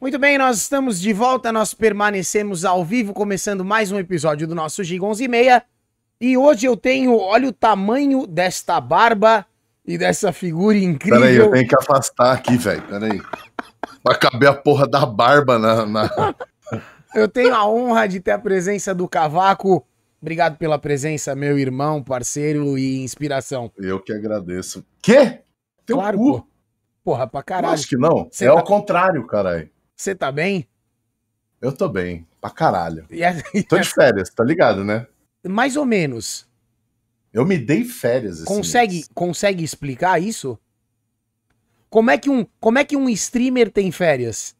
Muito bem, nós estamos de volta, nós permanecemos ao vivo, começando mais um episódio do nosso Giga 11 e meia. E hoje eu tenho, olha o tamanho desta barba e dessa figura incrível. Peraí, eu tenho que afastar aqui, velho. Peraí. Vai caber a porra da barba na. na... eu tenho a honra de ter a presença do Cavaco. Obrigado pela presença, meu irmão, parceiro e inspiração. Eu que agradeço. Quê? Teu claro, cu. Porra, pra caralho. Acho que não. Cê é tá... ao contrário, caralho. Você tá bem? Eu tô bem, pra caralho. E a... Tô de férias, tá ligado, né? Mais ou menos. Eu me dei férias. Consegue, consegue explicar isso? Como é que um, como é que um streamer tem férias?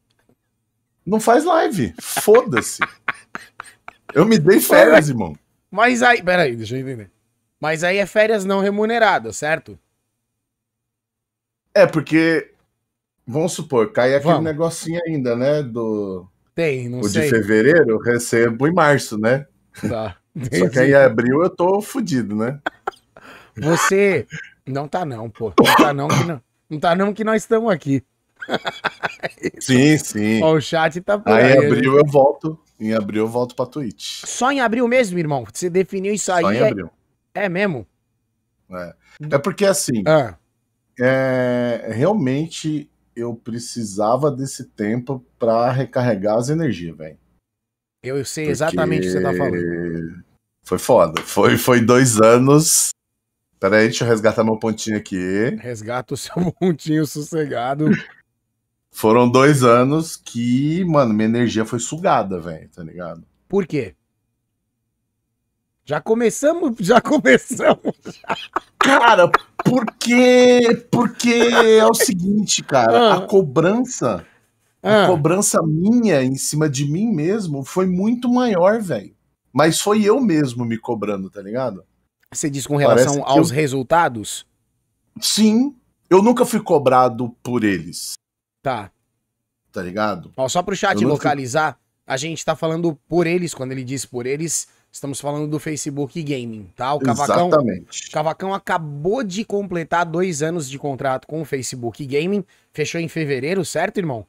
Não faz live. Foda-se. eu me dei férias, irmão. Mas aí, peraí, deixa eu entender. Mas aí é férias não remuneradas, certo? É, porque, vamos supor, cai aquele vamos. negocinho ainda, né? Do. Tem, não o sei. O de fevereiro eu recebo em março, né? Tá. Só que aí em abril eu tô fudido, né? Você. Não tá, não, pô. Não tá, não, que não. Não tá, não, que nós estamos aqui. sim, sim. Ó, o chat tá por aí. Aí em abril né? eu volto. Em abril eu volto pra Twitch. Só em abril mesmo, irmão? Você definiu isso aí? Só em abril. É, é mesmo? É. É porque assim. Ah é, realmente eu precisava desse tempo para recarregar as energias, velho. Eu sei Porque exatamente o que você tá falando. Foi foda. Foi, foi dois anos. Pera aí, deixa eu resgatar meu pontinho aqui. Resgata o seu pontinho sossegado. Foram dois anos que, mano, minha energia foi sugada, velho, tá ligado? Por quê? Já começamos, já começamos. Cara, porque, porque é o seguinte, cara, ah. a cobrança, ah. a cobrança minha em cima de mim mesmo foi muito maior, velho. Mas foi eu mesmo me cobrando, tá ligado? Você diz com relação aos eu... resultados? Sim, eu nunca fui cobrado por eles. Tá. Tá ligado? Ó, só pro chat localizar, fui... a gente tá falando por eles, quando ele diz por eles, Estamos falando do Facebook Gaming, tá? O Cavacão, Exatamente. Cavacão acabou de completar dois anos de contrato com o Facebook Gaming. Fechou em fevereiro, certo, irmão?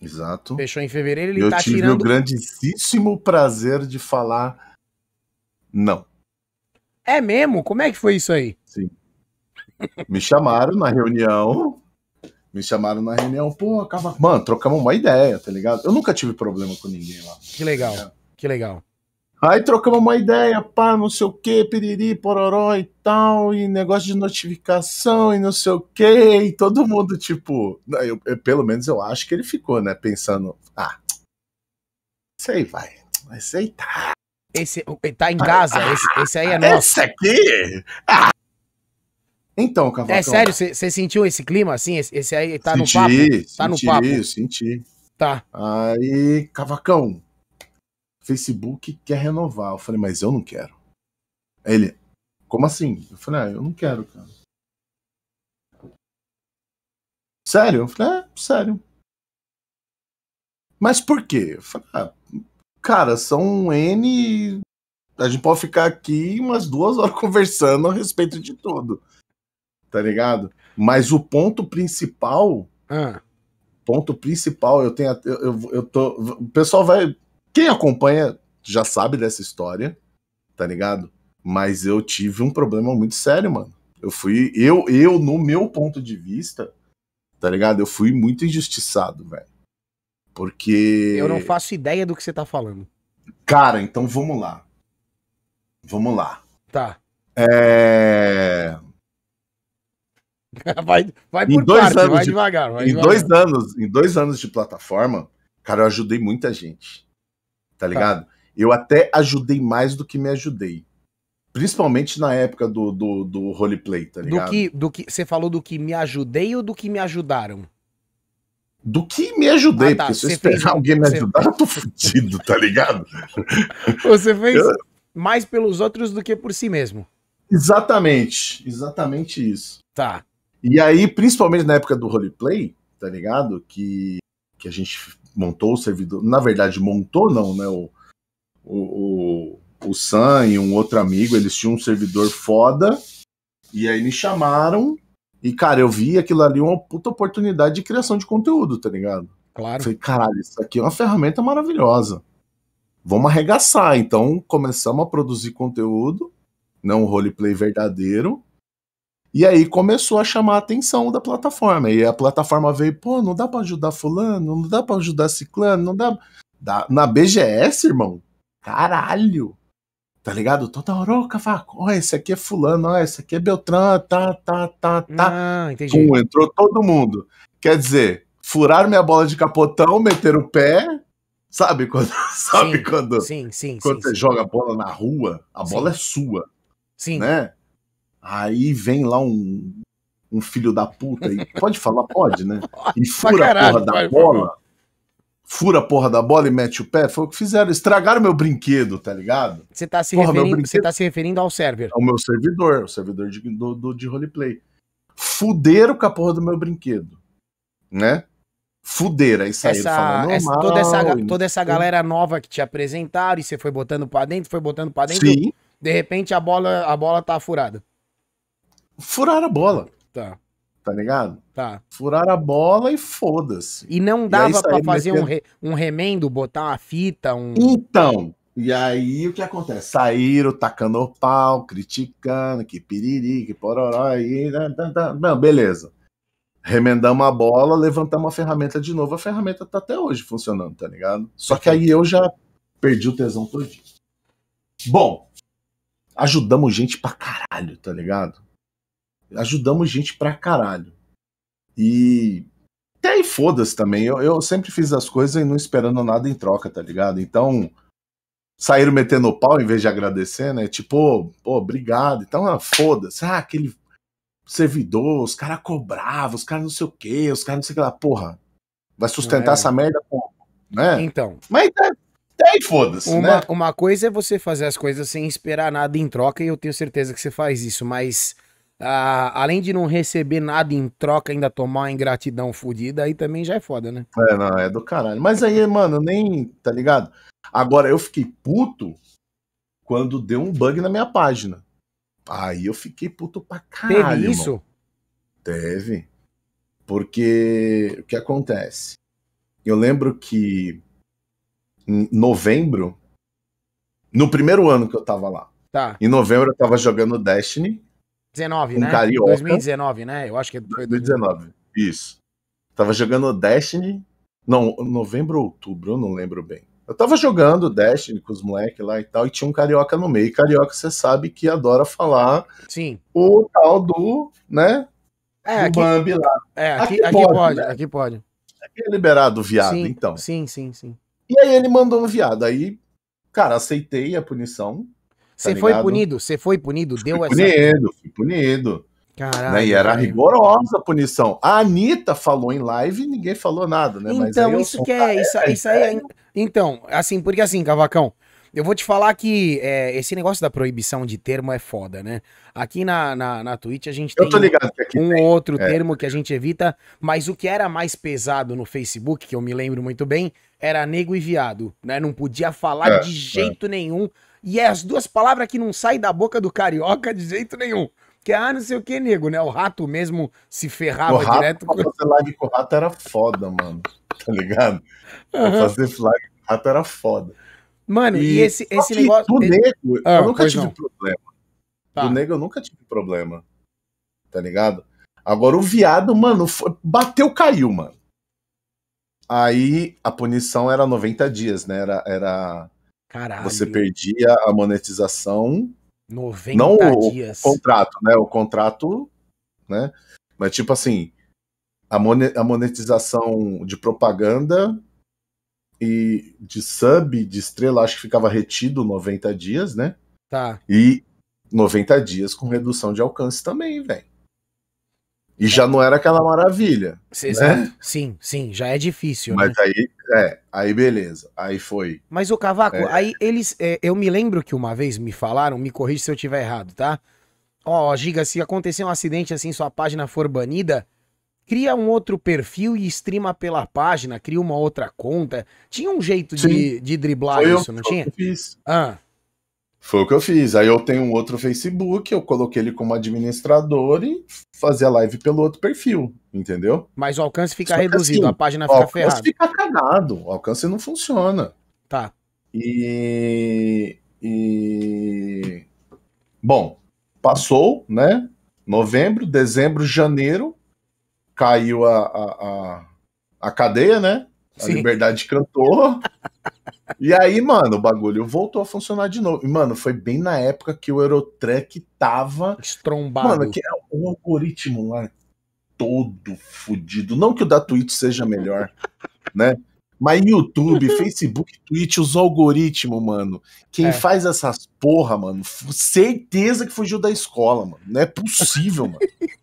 Exato. Fechou em fevereiro, ele Eu tá tive tirando... o grandíssimo prazer de falar não. É mesmo? Como é que foi isso aí? Sim. Me chamaram na reunião. Me chamaram na reunião, pô, Cavacão. Mano, trocamos uma ideia, tá ligado? Eu nunca tive problema com ninguém lá. Que legal. Tá que legal. Aí trocamos uma ideia, pá, não sei o que, piriri, pororó e tal, e negócio de notificação e não sei o que, e todo mundo, tipo, eu, eu, pelo menos eu acho que ele ficou, né, pensando, ah, isso aí vai, isso aí tá. Esse tá em casa, ah, esse, esse, aí é nosso. Esse aqui? Ah. Então, Cavacão. É sério, você sentiu esse clima assim? Esse, esse aí tá senti, no papo? Tá senti, no papo? Senti, Tá. Aí, Cavacão, Facebook quer renovar. Eu falei, mas eu não quero. Aí ele, como assim? Eu falei, ah, eu não quero, cara. Sério? Eu falei, é, sério. Mas por quê? Eu falei, ah, cara, são N. A gente pode ficar aqui umas duas horas conversando a respeito de tudo. Tá ligado? Mas o ponto principal. Ah. Ponto principal, eu tenho. Eu, eu, eu tô. O pessoal vai. Quem acompanha já sabe dessa história, tá ligado? Mas eu tive um problema muito sério, mano. Eu fui, eu, eu no meu ponto de vista, tá ligado? Eu fui muito injustiçado, velho. Porque. Eu não faço ideia do que você tá falando. Cara, então vamos lá. Vamos lá. Tá. É. Vai, vai por dois parte, vai de, devagar. Vai em devagar. dois anos, em dois anos de plataforma, cara, eu ajudei muita gente tá ligado? Tá. Eu até ajudei mais do que me ajudei. Principalmente na época do, do, do roleplay, tá ligado? Do que, do que, você falou do que me ajudei ou do que me ajudaram? Do que me ajudei, ah, tá. porque se eu esperar fez... alguém me ajudar, você... eu tô fudido, tá ligado? Você fez eu... mais pelos outros do que por si mesmo. Exatamente, exatamente isso. Tá. E aí, principalmente na época do roleplay, tá ligado? Que, que a gente montou o servidor. Na verdade, montou não, né? O, o, o, o Sam e um outro amigo, eles tinham um servidor foda. E aí me chamaram. E, cara, eu vi aquilo ali uma puta oportunidade de criação de conteúdo, tá ligado? Claro. Falei, caralho, isso aqui é uma ferramenta maravilhosa. Vamos arregaçar. Então começamos a produzir conteúdo, não um roleplay verdadeiro. E aí começou a chamar a atenção da plataforma. E a plataforma veio, pô, não dá pra ajudar fulano, não dá pra ajudar ciclano, não dá. dá... Na BGS, irmão, caralho. Tá ligado? Toda hora, ô, cavaco, ó, esse aqui é fulano, ó, esse aqui é Beltrán, tá, tá, tá, tá. Ah, entendi. Pum, entrou todo mundo. Quer dizer, furaram minha bola de capotão, meteram o pé. Sabe quando, sabe Sim, quando, Sim, sim, quando sim. você sim. joga a bola na rua, a bola é sua, Sim. né? Aí vem lá um, um filho da puta e pode falar, pode, né? E fura caralho, a porra da bola. Fura a porra da bola e mete o pé. Foi o que fizeram. Estragaram meu brinquedo, tá ligado? Você tá se Porra, referindo, você tá se referindo ao server. É o meu servidor, o servidor de, do, do- de roleplay. Fuderam com a porra do meu brinquedo, né? Fuderam, aí saíram Essa, falando essa- mal. toda essa, e toda essa galera nova que te apresentaram e você foi botando pra dentro, foi botando pra dentro, Sim, de repente a bola, a bola tá furada. Furaram a bola, Tá, tá ligado? tá. Furaram a bola e foda-se. E não dava pra saíram fazer um, metendo- re- um remendo, botar uma fita, um. Então, e aí o que acontece? Saíram tacando o pau, criticando, que piriri, que pororó, aí. Não, beleza. Remendamos a bola, levantamos a ferramenta de novo. A ferramenta tá até hoje funcionando, tá ligado? Só que aí eu já perdi o tesão todinho. Bom, ajudamos gente pra caralho, tá ligado? Ajudamos gente pra caralho. E até aí foda-se também. Eu, eu sempre fiz as coisas e não esperando nada em troca, tá ligado? Então, saíram metendo o pau em vez de agradecer, né? Tipo, pô, obrigado. Então, ah, foda-se. Ah, aquele servidor, os caras cobravam, os caras não sei o quê, os caras não sei o que lá. Porra, vai sustentar É. essa merda como? Né? Então, Mas até, até aí foda-se, uma, né? uma coisa é você fazer as coisas sem esperar nada em troca, e eu tenho certeza que você faz isso, mas ah, além de não receber nada em troca, ainda tomar uma ingratidão fodida, aí também já é foda, né? É, não, é do caralho. Mas aí, mano, nem. Tá ligado? Agora, eu fiquei puto quando deu um bug na minha página. Aí eu fiquei puto pra caralho. Teve irmão. isso? Teve. Porque o que acontece? Eu lembro que em novembro, no primeiro ano que eu tava lá, Tá. em novembro eu tava jogando Destiny, 19, Um né? carioca. 2019, né? Eu acho que foi 2019. Isso. Tava jogando Destiny. Não, novembro ou outubro, eu não lembro bem. Eu tava jogando Destiny com os moleques lá e tal, e tinha um carioca no meio. E carioca, você sabe que adora falar Sim. o tal do, né? É, do aqui, Bambi lá. é, aqui, aqui aqui pode, pode, né? aqui pode. Que é liberado o viado, sim, então. Sim, sim, sim. E aí ele mandou um viado. Aí, cara, aceitei a punição. Você foi ligado? punido? Você foi punido? Deu fui essa. punido, fui punido. Caralho. né? E era rigorosa a punição. A Anitta falou em live e ninguém falou nada, né? Então, isso que é, isso, isso aí é, Então, assim, porque assim, Cavacão, eu vou te falar que é, esse negócio da proibição de termo é foda, né? Aqui na, na, na Twitch a gente Eu tem um tem. ou outro é. termo que a gente evita, mas o que era mais pesado no Facebook, que eu me lembro muito bem, era nego e viado, né? Não podia falar É, de jeito nenhum. E é as duas palavras que não saem da boca do carioca de jeito nenhum. Que é, ah, não sei o que, nego, né? O rato mesmo se ferrava O rato, direto. pra fazer live com o rato era foda, mano. Tá ligado? Pra fazer live com o rato era foda. Mano, e, esse, só esse que negócio. Do nego, Ah, eu nunca tive não. problema. Tá. Do nego eu nunca tive problema. Tá ligado? Agora o viado, mano, foi- bateu, caiu, mano. Aí a punição era 90 dias, né? Era, era Caralho. você perdia a monetização 90 não o dias. contrato, né? O contrato, né? Mas tipo assim, a monetização de propaganda e de sub, de estrela, acho que ficava retido 90 dias, né? Tá. E 90 dias com redução de alcance também, velho. E já não era aquela maravilha. Cê- Né? exato. Sim, sim, já é difícil, né? Mas aí, é, aí beleza. Aí foi. Mas o Cavaco, É. aí eles. é, eu me lembro que uma vez me falaram, me corrija se eu tiver errado, tá? Ó, Giga, se acontecer um acidente assim, sua página for banida, cria um outro perfil e streama pela página, cria uma outra conta. Tinha um jeito de, de driblar Foi eu isso, não que tinha? fiz. Ah, Foi o que eu fiz. Aí eu tenho um outro Facebook, eu coloquei ele como administrador e fazia live pelo outro perfil, entendeu? Mas o alcance fica reduzido, assim, a página fica ferrada. O alcance fica cagado, o alcance não funciona. Tá. E, e. Bom, passou, né? Novembro, dezembro, janeiro, caiu a, a, a, a cadeia, né? A Sim. liberdade cantou. e aí, mano, o bagulho voltou a funcionar de novo. E, mano, foi bem na época que o Eurotruck tava. Estrombado. Mano, que é o algoritmo lá todo fodido. Não que o da Twitch seja melhor, né? Mas YouTube, Facebook, Twitch, os algoritmos, mano. Quem é. faz essas porra, mano, certeza que fugiu da escola, mano. Não é possível, mano.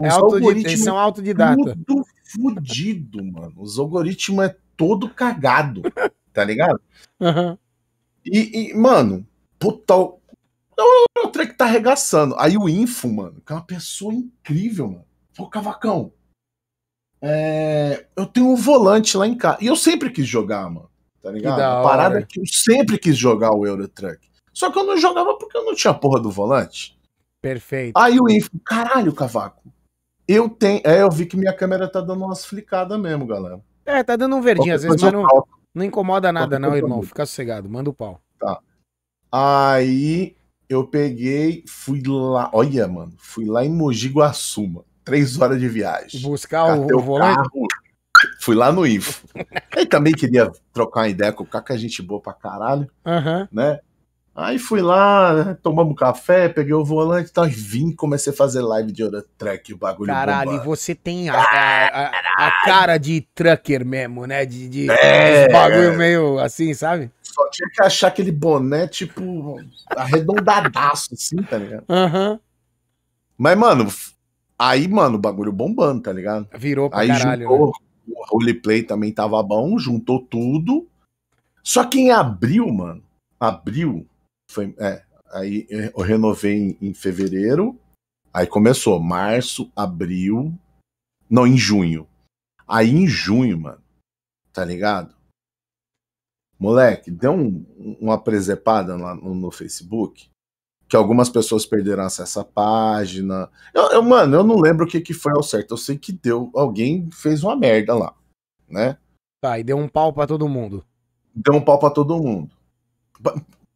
É autodidata, são autodidata. Tudo fudido, mano. Os algoritmos é todo cagado, tá ligado? Uhum. E, e, mano, puta. O, o Trek tá arregaçando. Aí o Info, mano, que é uma pessoa incrível, mano. Pô, Cavacão, é, eu tenho um volante lá em casa. E eu sempre quis jogar, mano. Tá ligado? A parada é que eu sempre quis jogar o Euro Truck. Só que eu não jogava porque eu não tinha porra do volante. Perfeito. Aí o Info, caralho, Cavaco. Eu tenho. É, eu vi que minha câmera tá dando umas flicadas mesmo, galera. É, tá dando um verdinho às vezes, mas não, não incomoda nada, não, irmão. Fica sossegado, manda o pau. Tá. Aí eu peguei, fui lá. Olha, mano, fui lá em Mogi Guaçu, mano três horas de viagem. Buscar o, o volante? Carro, fui lá no Info. Aí também queria trocar uma ideia com o Caca, gente boa pra caralho, uhum. né? Aí fui lá, tomamos café, peguei o volante e tal, vim comecei a fazer live de Eurotrack, o bagulho Caralho, e você tem a, a, a, a, cara de trucker mesmo, né? De, de é, bagulho é. meio assim, sabe? Só tinha que achar aquele boné, tipo, arredondadaço, assim, tá ligado? Aham. Uhum. Mas, mano, Aí, mano, o bagulho bombando, tá ligado? Virou pra Aí caralho, juntou, né? o roleplay também tava bom, juntou tudo. Só que em abril, mano, abril, foi, é, aí eu renovei em, em fevereiro, aí começou março, abril, não, em junho. Aí em junho, mano, tá ligado? Moleque, deu um, uma presepada lá no, no Facebook que algumas pessoas perderam acesso à página. Eu, eu, mano, eu não lembro o que, que foi ao certo. Eu sei que deu. Alguém fez uma merda lá, né? Tá, e deu um pau para todo mundo. Deu um pau para todo mundo.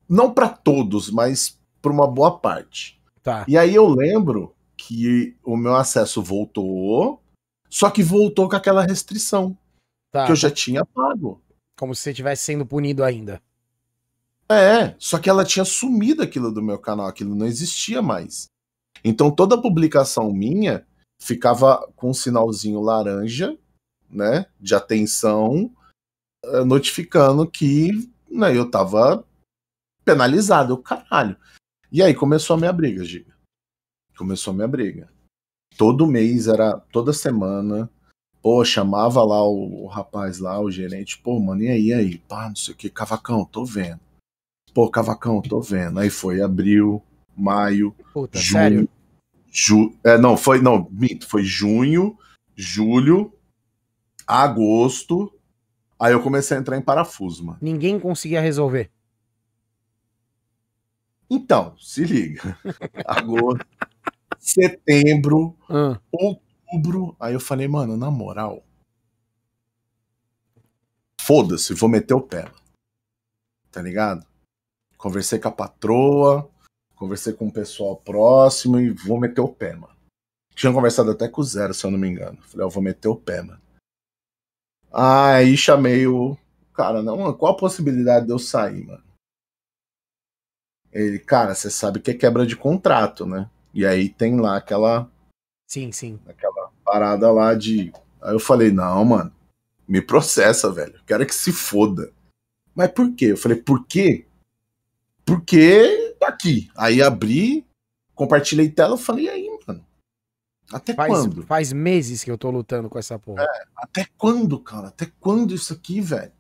Não para todos, mas para uma boa parte. Tá. E aí eu lembro que o meu acesso voltou, só que voltou com aquela restrição tá. que eu já tinha pago. Como se você estivesse sendo punido ainda. É, só que ela tinha sumido aquilo do meu canal, aquilo não existia mais. Então toda publicação minha ficava com um sinalzinho laranja, né, de atenção, eh, notificando que né, eu tava penalizado, caralho. E aí começou a minha briga, Giga. Começou a minha briga. Todo mês era, toda semana, pô, chamava lá o, o rapaz lá, o gerente, pô, mano, e aí, e aí? Pá, não sei o que, cavacão, tô vendo Pô, Cavacão, tô vendo. Aí foi abril, maio, Puta, junho. Sério? Ju, é, não, foi, não, minto, foi junho, julho, agosto. Aí eu comecei a entrar em parafuso, mano. Ninguém conseguia resolver. Então, se liga. Agosto, setembro, ah. outubro. Aí eu falei, mano, na moral. Foda-se, vou meter o pé. Tá ligado? Conversei com a patroa, conversei com o pessoal próximo e vou meter o pé, mano. Tinha conversado até com o Zero, se eu não me engano. Falei, ó, vou meter o pé, mano. Aí chamei o cara, não, qual a possibilidade de eu sair, mano? Ele, cara, você sabe que é quebra de contrato, né? E aí tem lá aquela. Sim, sim. Aquela parada lá de. Aí eu falei, não, mano, me processa, velho. Quero que se foda. Mas por quê? Eu falei, por quê? Porque tá aqui. Aí abri, compartilhei tela, falei, e aí, mano? Até faz, quando? Faz meses que eu tô lutando com essa porra. É, até quando, cara? Até quando isso aqui, velho?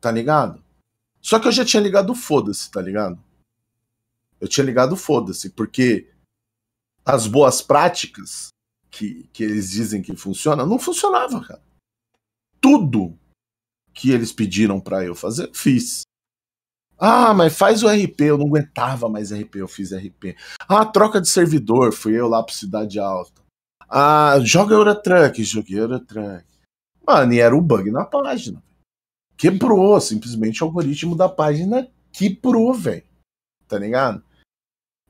Tá ligado? Só que eu já tinha ligado foda-se, tá ligado? Eu tinha ligado foda-se, porque as boas práticas que, que eles dizem que funciona, não funcionava, cara. Tudo que eles pediram para eu fazer, fiz. Ah, mas faz o RP, eu não aguentava mais RP, eu fiz RP. Ah, troca de servidor, fui eu lá pro Cidade Alta. Ah, joga Eurotruck, joguei Eurotruck. Mano, e era o um bug na página. Quebrou, simplesmente o algoritmo da página quebrou, velho. Tá ligado?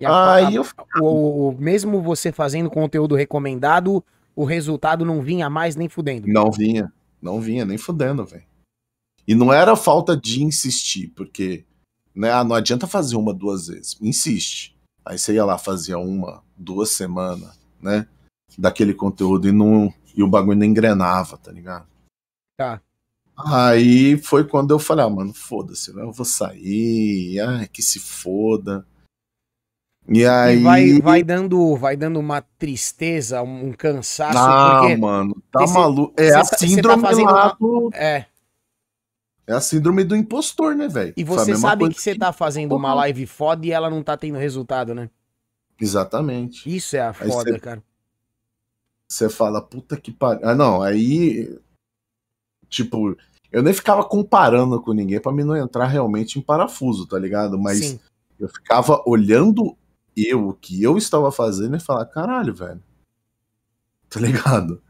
A, Aí eu... o, o, mesmo você fazendo conteúdo recomendado, o resultado não vinha mais nem fudendo. Não vinha, não vinha, nem fudendo, velho. E não era falta de insistir, porque né, ah, não adianta fazer uma, duas vezes. Insiste. Aí você ia lá, fazia uma, duas semanas, né? Daquele conteúdo e, não, e o bagulho não engrenava, tá ligado? Tá. Aí foi quando eu falei, ah, mano, foda-se, eu vou sair, ai, que se foda. E aí. E vai, vai, dando, vai dando uma tristeza, um cansaço. Ah, mano, tá maluco. É a tá, síndrome tá lá do... É. É a síndrome do impostor, né, velho? E você sabe que você tá fazendo uma live foda e ela não tá tendo resultado, né? Exatamente. Isso é a foda, cê, cara. Você fala, puta que pariu. Ah, não, aí. Tipo, eu nem ficava comparando com ninguém para mim não entrar realmente em parafuso, tá ligado? Mas Sim. eu ficava olhando eu, o que eu estava fazendo e falar, caralho, velho. Tá ligado?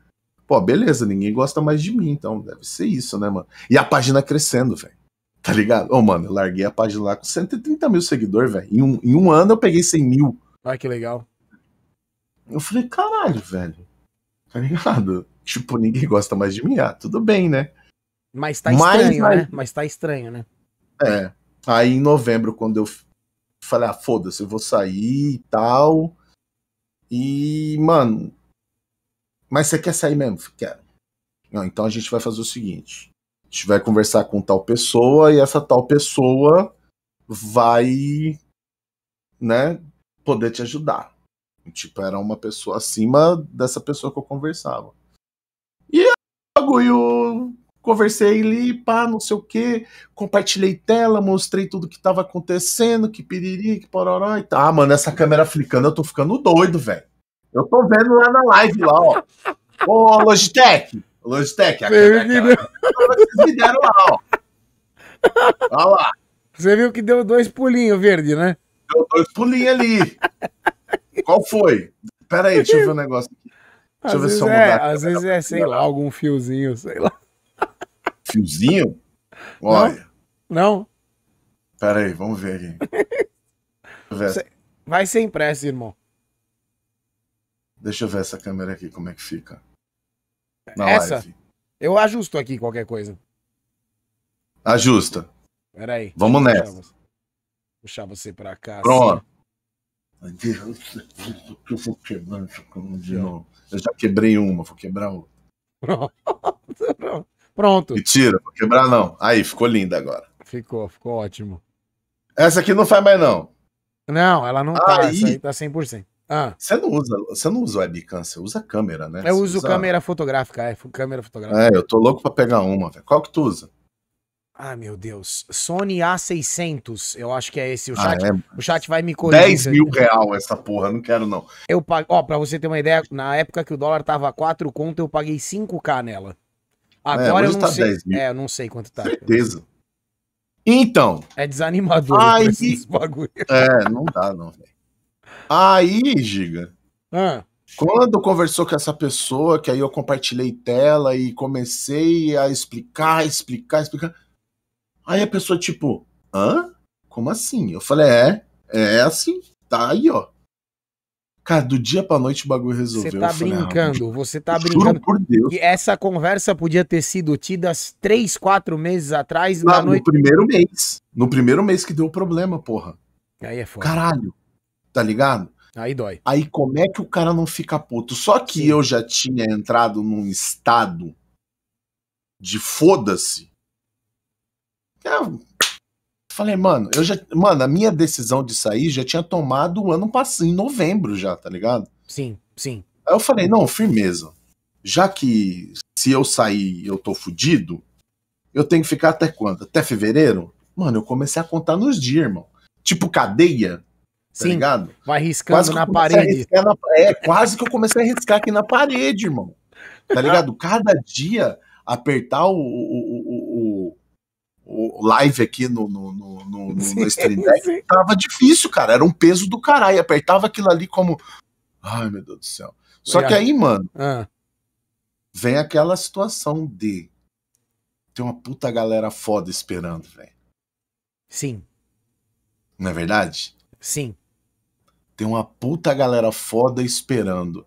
Pô, beleza, ninguém gosta mais de mim, então deve ser isso, né, mano? E a página crescendo, velho. Tá ligado? Ô, oh, mano, eu larguei a página lá com 130 mil seguidores, velho. Em um, em um ano eu peguei 100 mil. Ai, que legal. Eu falei, caralho, velho. Tá ligado? Tipo, ninguém gosta mais de mim. Ah, tudo bem, né? Mas tá estranho, mas, né? Mas tá estranho, né? É. Aí em novembro, quando eu falei, ah, foda-se, eu vou sair e tal. E, mano. Mas você quer sair mesmo? Quero. Não, então a gente vai fazer o seguinte: a gente vai conversar com tal pessoa e essa tal pessoa vai, né, poder te ajudar. Tipo, era uma pessoa acima dessa pessoa que eu conversava. E o bagulho conversei ali, pá, não sei o que, compartilhei tela, mostrei tudo que tava acontecendo, que piriri, que pororó e tal. Ah, mano, essa câmera flicando, eu tô ficando doido, velho. Eu tô vendo lá na live, lá, ó. Ô, Logitech! Logitech, a câmera, vocês me deram lá, ó. Olha lá. Você viu que deu dois pulinhos verde, né? Deu dois pulinhos ali. Qual foi? Pera aí, deixa eu ver o um negócio aqui. Deixa às eu ver se eu é, mudar. Às vezes é, sei lá, algum fiozinho, sei lá. Fiozinho? Olha. Não? Pera aí, vamos ver aqui. Ver. Vai ser impresso, irmão. Deixa eu ver essa câmera aqui, como é que fica. Na essa? Live. Eu ajusto aqui qualquer coisa. Ajusta. Pera aí. Vamos nessa. Puxar, puxar você pra cá. Pronto. Assim. Eu vou quebrar de novo. Eu já quebrei uma, vou quebrar outra. Pronto. Pronto. Mentira, vou quebrar não. Aí, ficou linda agora. Ficou, ficou ótimo. Essa aqui não faz mais não. Não, ela não tá, aí, essa aí tá 100%. Ah. Você não usa, você não usa webcam, você usa câmera, né? Eu você uso usa... câmera fotográfica, é, câmera fotográfica. É, eu tô louco pra pegar uma, velho. Qual que tu usa? Ah, meu Deus. Sony A600, eu acho que é esse. O ah, chat, ah, é? o chat vai me corrigir. 10 mil real essa porra, não quero não. Eu pago, ó, pra você ter uma ideia, na época que o dólar tava 4 conto, eu paguei 5k nela. Agora é, eu não tá sei. É, eu não sei quanto tá. Certeza. Então. É desanimador aí, bagulho. É, não dá, não, velho. Aí, Giga. Ah. Quando conversou com essa pessoa, que aí eu compartilhei tela e comecei a explicar, explicar, explicar. Aí a pessoa, tipo, hã? Como assim? Eu falei, é, é assim, tá aí, ó. Cara, do dia pra noite o bagulho resolveu. Você tá falei, ah, brincando, ah, você tá brincando. por Deus. E essa conversa podia ter sido tida três, quatro meses atrás. na noite... No primeiro mês. No primeiro mês que deu problema, porra. Aí é foda. Caralho. Tá ligado? Aí dói. Aí como é que o cara não fica puto? Só que Sim. eu já tinha entrado num estado de foda-se. Falei, mano, eu já. Mano, a minha decisão de sair já tinha tomado o ano passado, em novembro já, tá ligado? Sim, sim. Aí eu falei, não, firmeza. Já que se eu sair eu tô fudido, eu tenho que ficar até quando? Até fevereiro? Mano, eu comecei a contar nos dias, irmão. Tipo cadeia, tá Sim, ligado? Vai riscando na parede. Na, é, quase que eu comecei a riscar aqui na parede, irmão. Tá ligado? Cada dia apertar o, o, o, live aqui no, no, no, no, no Sim, Stream Deck, sim. tava difícil, cara. Era um peso do caralho. Apertava aquilo ali como. Ai, meu Deus do céu. Só que aí, mano, Ah, vem aquela situação de. Tem uma puta galera foda esperando, velho. sim, Não é verdade? sim. Tem uma puta galera foda esperando.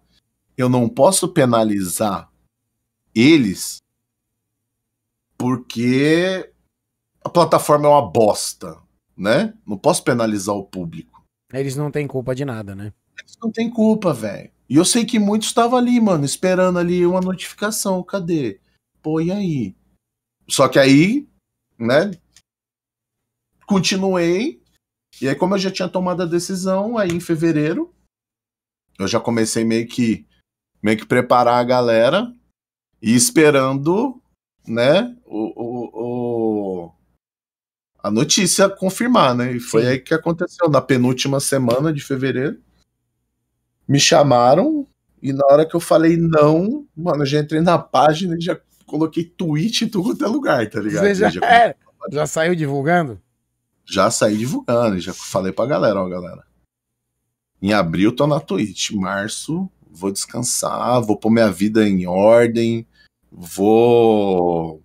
Eu não posso penalizar eles porque a plataforma é uma bosta, né? Não posso penalizar o público. Eles não têm culpa de nada, né? Eles não tem culpa, velho. E eu sei que muitos estavam ali, mano, esperando ali uma notificação. Cadê? Pô, e aí? Só que aí, né? Continuei. E aí, como eu já tinha tomado a decisão, aí em fevereiro, eu já comecei meio que meio que preparar a galera e esperando, né, o, o- a notícia confirmar, né? E foi Sim. aí que aconteceu na penúltima semana de fevereiro. Me chamaram e na hora que eu falei não, mano, eu já entrei na página e já coloquei tweet em tudo quanto é lugar, tá ligado? Você já, já, é, já saiu divulgando? já saí divulgando, já falei pra galera, ó, galera. Em abril tô na Twitch, março vou descansar, vou pôr minha vida em ordem, vou.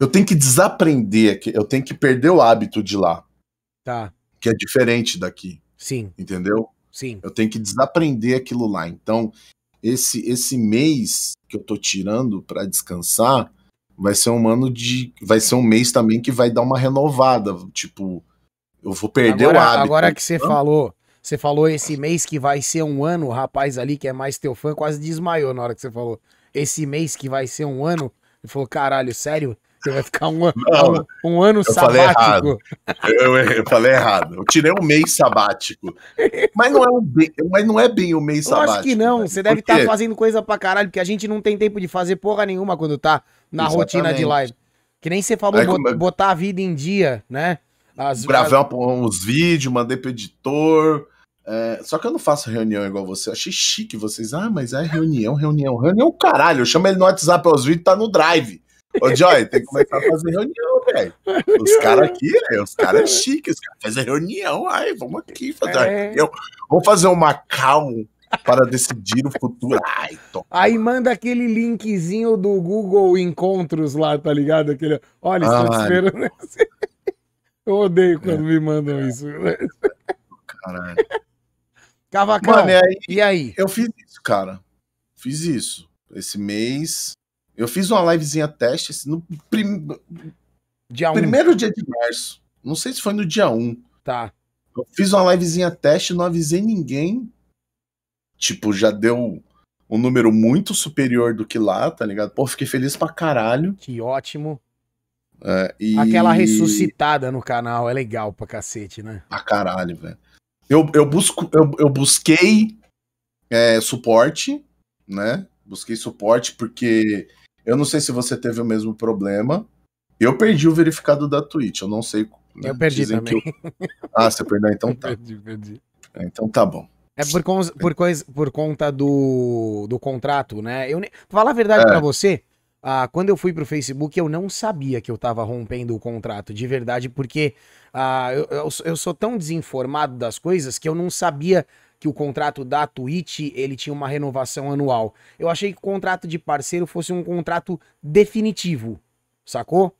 Eu tenho que desaprender, eu tenho que perder o hábito de lá, Tá, que é diferente daqui, sim, entendeu? sim. Eu tenho que desaprender aquilo lá. Então, esse esse mês que eu tô tirando pra descansar vai ser um ano de vai ser um mês também que vai dar uma renovada, tipo, eu vou perder agora, o hábito. agora que você Hã? falou, você falou esse mês que vai ser um ano, o rapaz ali que é mais teu fã quase desmaiou na hora que você falou. Esse mês que vai ser um ano, ele falou, caralho, sério? Você vai ficar um, Não, um, um ano eu falei sabático? Eu, eu- eu falei errado. Eu tirei um mês sabático. Mas não é, um bem, mas não é bem o mês Eu sabático. acho que não, velho. você deve estar fazendo coisa pra caralho, porque a gente não tem tempo de fazer porra nenhuma quando tá na Exatamente. rotina de live. Que nem você falou, como- botar a vida em dia, né? As, Gravei uns vídeos, mandei pro editor. é, só que eu não faço reunião igual você. Eu achei chique vocês. Ah, mas é reunião, reunião. Reunião, caralho. Eu chamo ele no WhatsApp aos vídeos, tá no Drive. Ô, Joy, tem que começar a fazer reunião, velho. Os caras aqui, velho, os caras chiques, os caras fazem reunião. Ai, vamos aqui fazer uma É. reunião. Vamos fazer um Macau para decidir o futuro. Ai. Aí manda aquele linkzinho do Google Encontros lá, tá ligado? Aquele, olha, estou te Ai. esperando. Eu odeio É. quando me mandam isso. Caralho. Cavacão, Mano, e aí, e aí? eu fiz isso, cara. Fiz isso. Esse mês. Eu fiz uma livezinha teste assim, no prim- Dia 1, primeiro dia de março. Não sei se foi no dia 1. tá. Eu fiz uma livezinha teste, não avisei ninguém. Tipo, já deu um número muito superior do que lá, tá ligado? Pô, fiquei feliz pra caralho. Que ótimo. É, e... Aquela ressuscitada no canal é legal pra cacete, né? Pra caralho, velho. Eu, eu, busco, eu, eu busquei é, suporte, né? Busquei suporte porque eu não sei se você teve o mesmo problema. Eu perdi o verificado da Twitch, eu não sei. né? Eu perdi Dizem também. eu- Ah, você perdeu? Então tá. Perdi, perdi. Então tá bom. É por, cons- por, coisa, por conta do, do contrato, né? Eu, ne- falar a verdade É. pra você, ah, quando eu fui pro Facebook, eu não sabia que eu tava rompendo o contrato, de verdade, porque ah, eu, eu, eu sou tão desinformado das coisas que eu não sabia que o contrato da Twitch, ele tinha uma renovação anual. Eu achei que o contrato de parceiro fosse um contrato definitivo, sacou?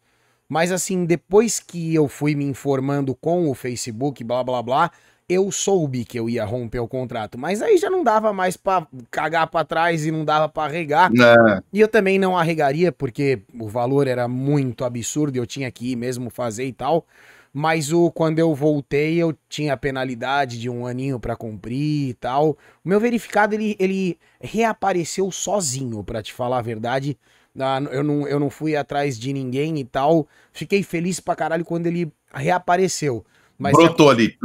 Mas assim, depois que eu fui me informando com o Facebook, blá blá blá, eu soube que eu ia romper o contrato. Mas aí já não dava mais pra cagar pra trás e não dava pra arregar. É, E eu também não arregaria, porque o valor era muito absurdo, eu tinha que ir mesmo fazer e tal. Mas o, quando eu voltei, eu tinha penalidade de um aninho pra cumprir e tal. O meu verificado, ele, ele reapareceu sozinho, pra te falar a verdade. Ah, eu, não, eu não fui atrás de ninguém e tal. Fiquei feliz pra caralho quando ele reapareceu. Mas brotou ali.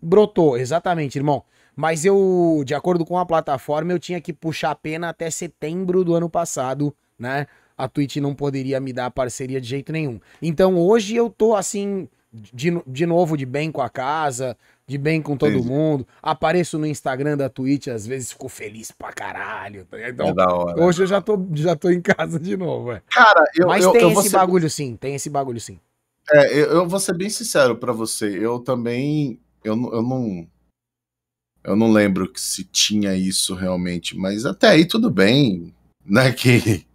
Brotou, exatamente, irmão. Mas eu, de acordo com a plataforma, eu tinha que puxar a pena até setembro do ano passado, né? A Twitch não poderia me dar parceria de jeito nenhum. Então hoje eu tô assim, de, de novo, de bem com a casa, de bem com todo Entendi. mundo. Apareço no Instagram da Twitch, às vezes fico feliz pra caralho. tá ligado? Então, é da hora. hoje eu já tô, já tô em casa de novo, é. Cara, eu, Mas eu, tem eu esse ser, bagulho sim, tem esse bagulho sim. é, eu, eu vou ser bem sincero pra você. Eu também. Eu, não- eu não. Eu não lembro que se tinha isso realmente, mas até aí tudo bem, né? Que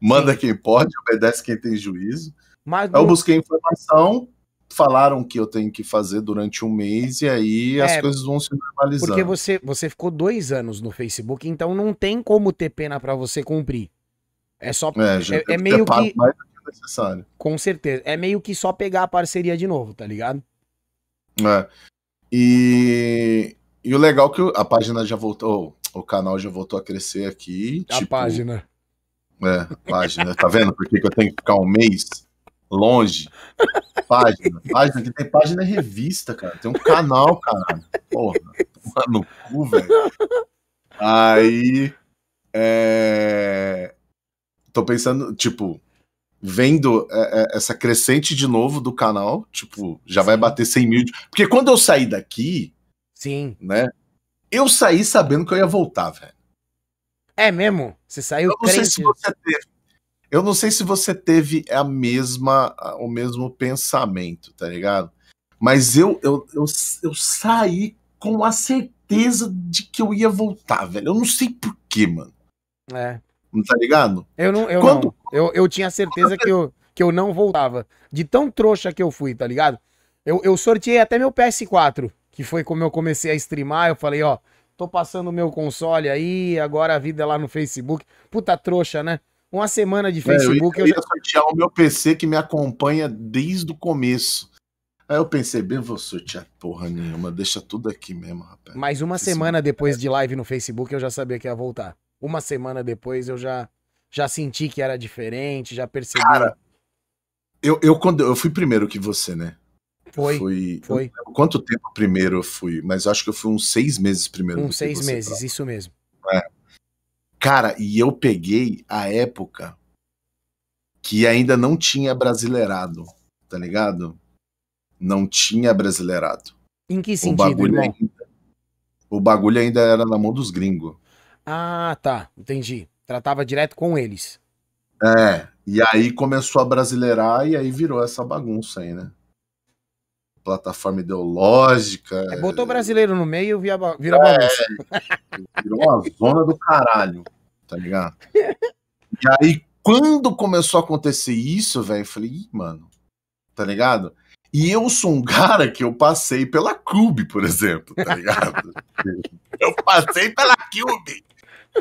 manda quem pode, obedece quem tem juízo. Mas Eu busquei informação, falaram que eu tenho que fazer durante um mês e aí as É, coisas vão se normalizando. porque você, você ficou dois anos no Facebook, então não tem como ter pena pra você cumprir. É só, É, é- é meio que- mais do que necessário. com certeza, é meio que só pegar a parceria de novo, tá ligado? É. E, e o legal é que a página já voltou, o canal já voltou a crescer aqui. A tipo, página. É, página. Tá vendo por que eu tenho que ficar um mês longe? Página. Página que tem página é revista, cara. Tem um canal, cara. Porra, toma no cu, velho. Aí. É... Tô pensando, tipo, vendo é, é, essa crescente de novo do canal. Tipo, já vai Sim. bater 100 mil. Porque quando eu saí daqui, Sim. né? Eu saí sabendo que eu ia voltar, velho. É mesmo? Você saiu Eu não sei se você teve. Eu não sei se você teve a mesma, o mesmo pensamento, tá ligado? Mas eu, eu, eu, eu saí com a certeza de que eu ia voltar, velho. Eu não sei porquê, mano. É. Não tá ligado? Eu não, eu Quando- não. Eu, eu tinha certeza que eu, que eu não voltava. De tão trouxa que eu fui, tá ligado? Eu, eu sorteei até meu PS4, que foi como eu comecei a streamar. Eu falei, ó, tô passando o meu console aí, agora a vida é lá no Facebook. Puta trouxa, né? Uma semana de É, eu ia- Facebook eu, eu, ia sortear o meu PC que me acompanha desde o começo. Aí eu pensei, bem, vou sortear porra nenhuma, deixa tudo aqui mesmo, rapaz. Mas uma semana depois de live no Facebook eu já sabia que ia voltar. Uma semana depois eu já, já senti que era diferente, já percebi. Cara, Eu, eu, quando, eu fui primeiro que você, né? foi, Fui, foi. Quanto tempo primeiro eu fui? Mas acho que eu fui uns seis meses primeiro. Uns seis meses, tá? isso mesmo. Cara, e eu peguei a época que ainda não tinha brasileirado, tá ligado? Não tinha brasileirado. Em que o sentido, bagulho irmão? ainda. O bagulho ainda era na mão dos gringos. Ah, tá. Entendi. Tratava direto com eles. É, e aí começou a brasileirar e aí virou essa bagunça aí, né? Plataforma ideológica. É, botou brasileiro no meio, vira, ba- vira É. bagunça. Virou uma zona do caralho, tá ligado? E aí, quando começou a acontecer isso, velho, eu falei, Ih, mano, tá ligado? E eu sou um cara que eu passei pela Cube, por exemplo, tá ligado? eu passei pela Cube.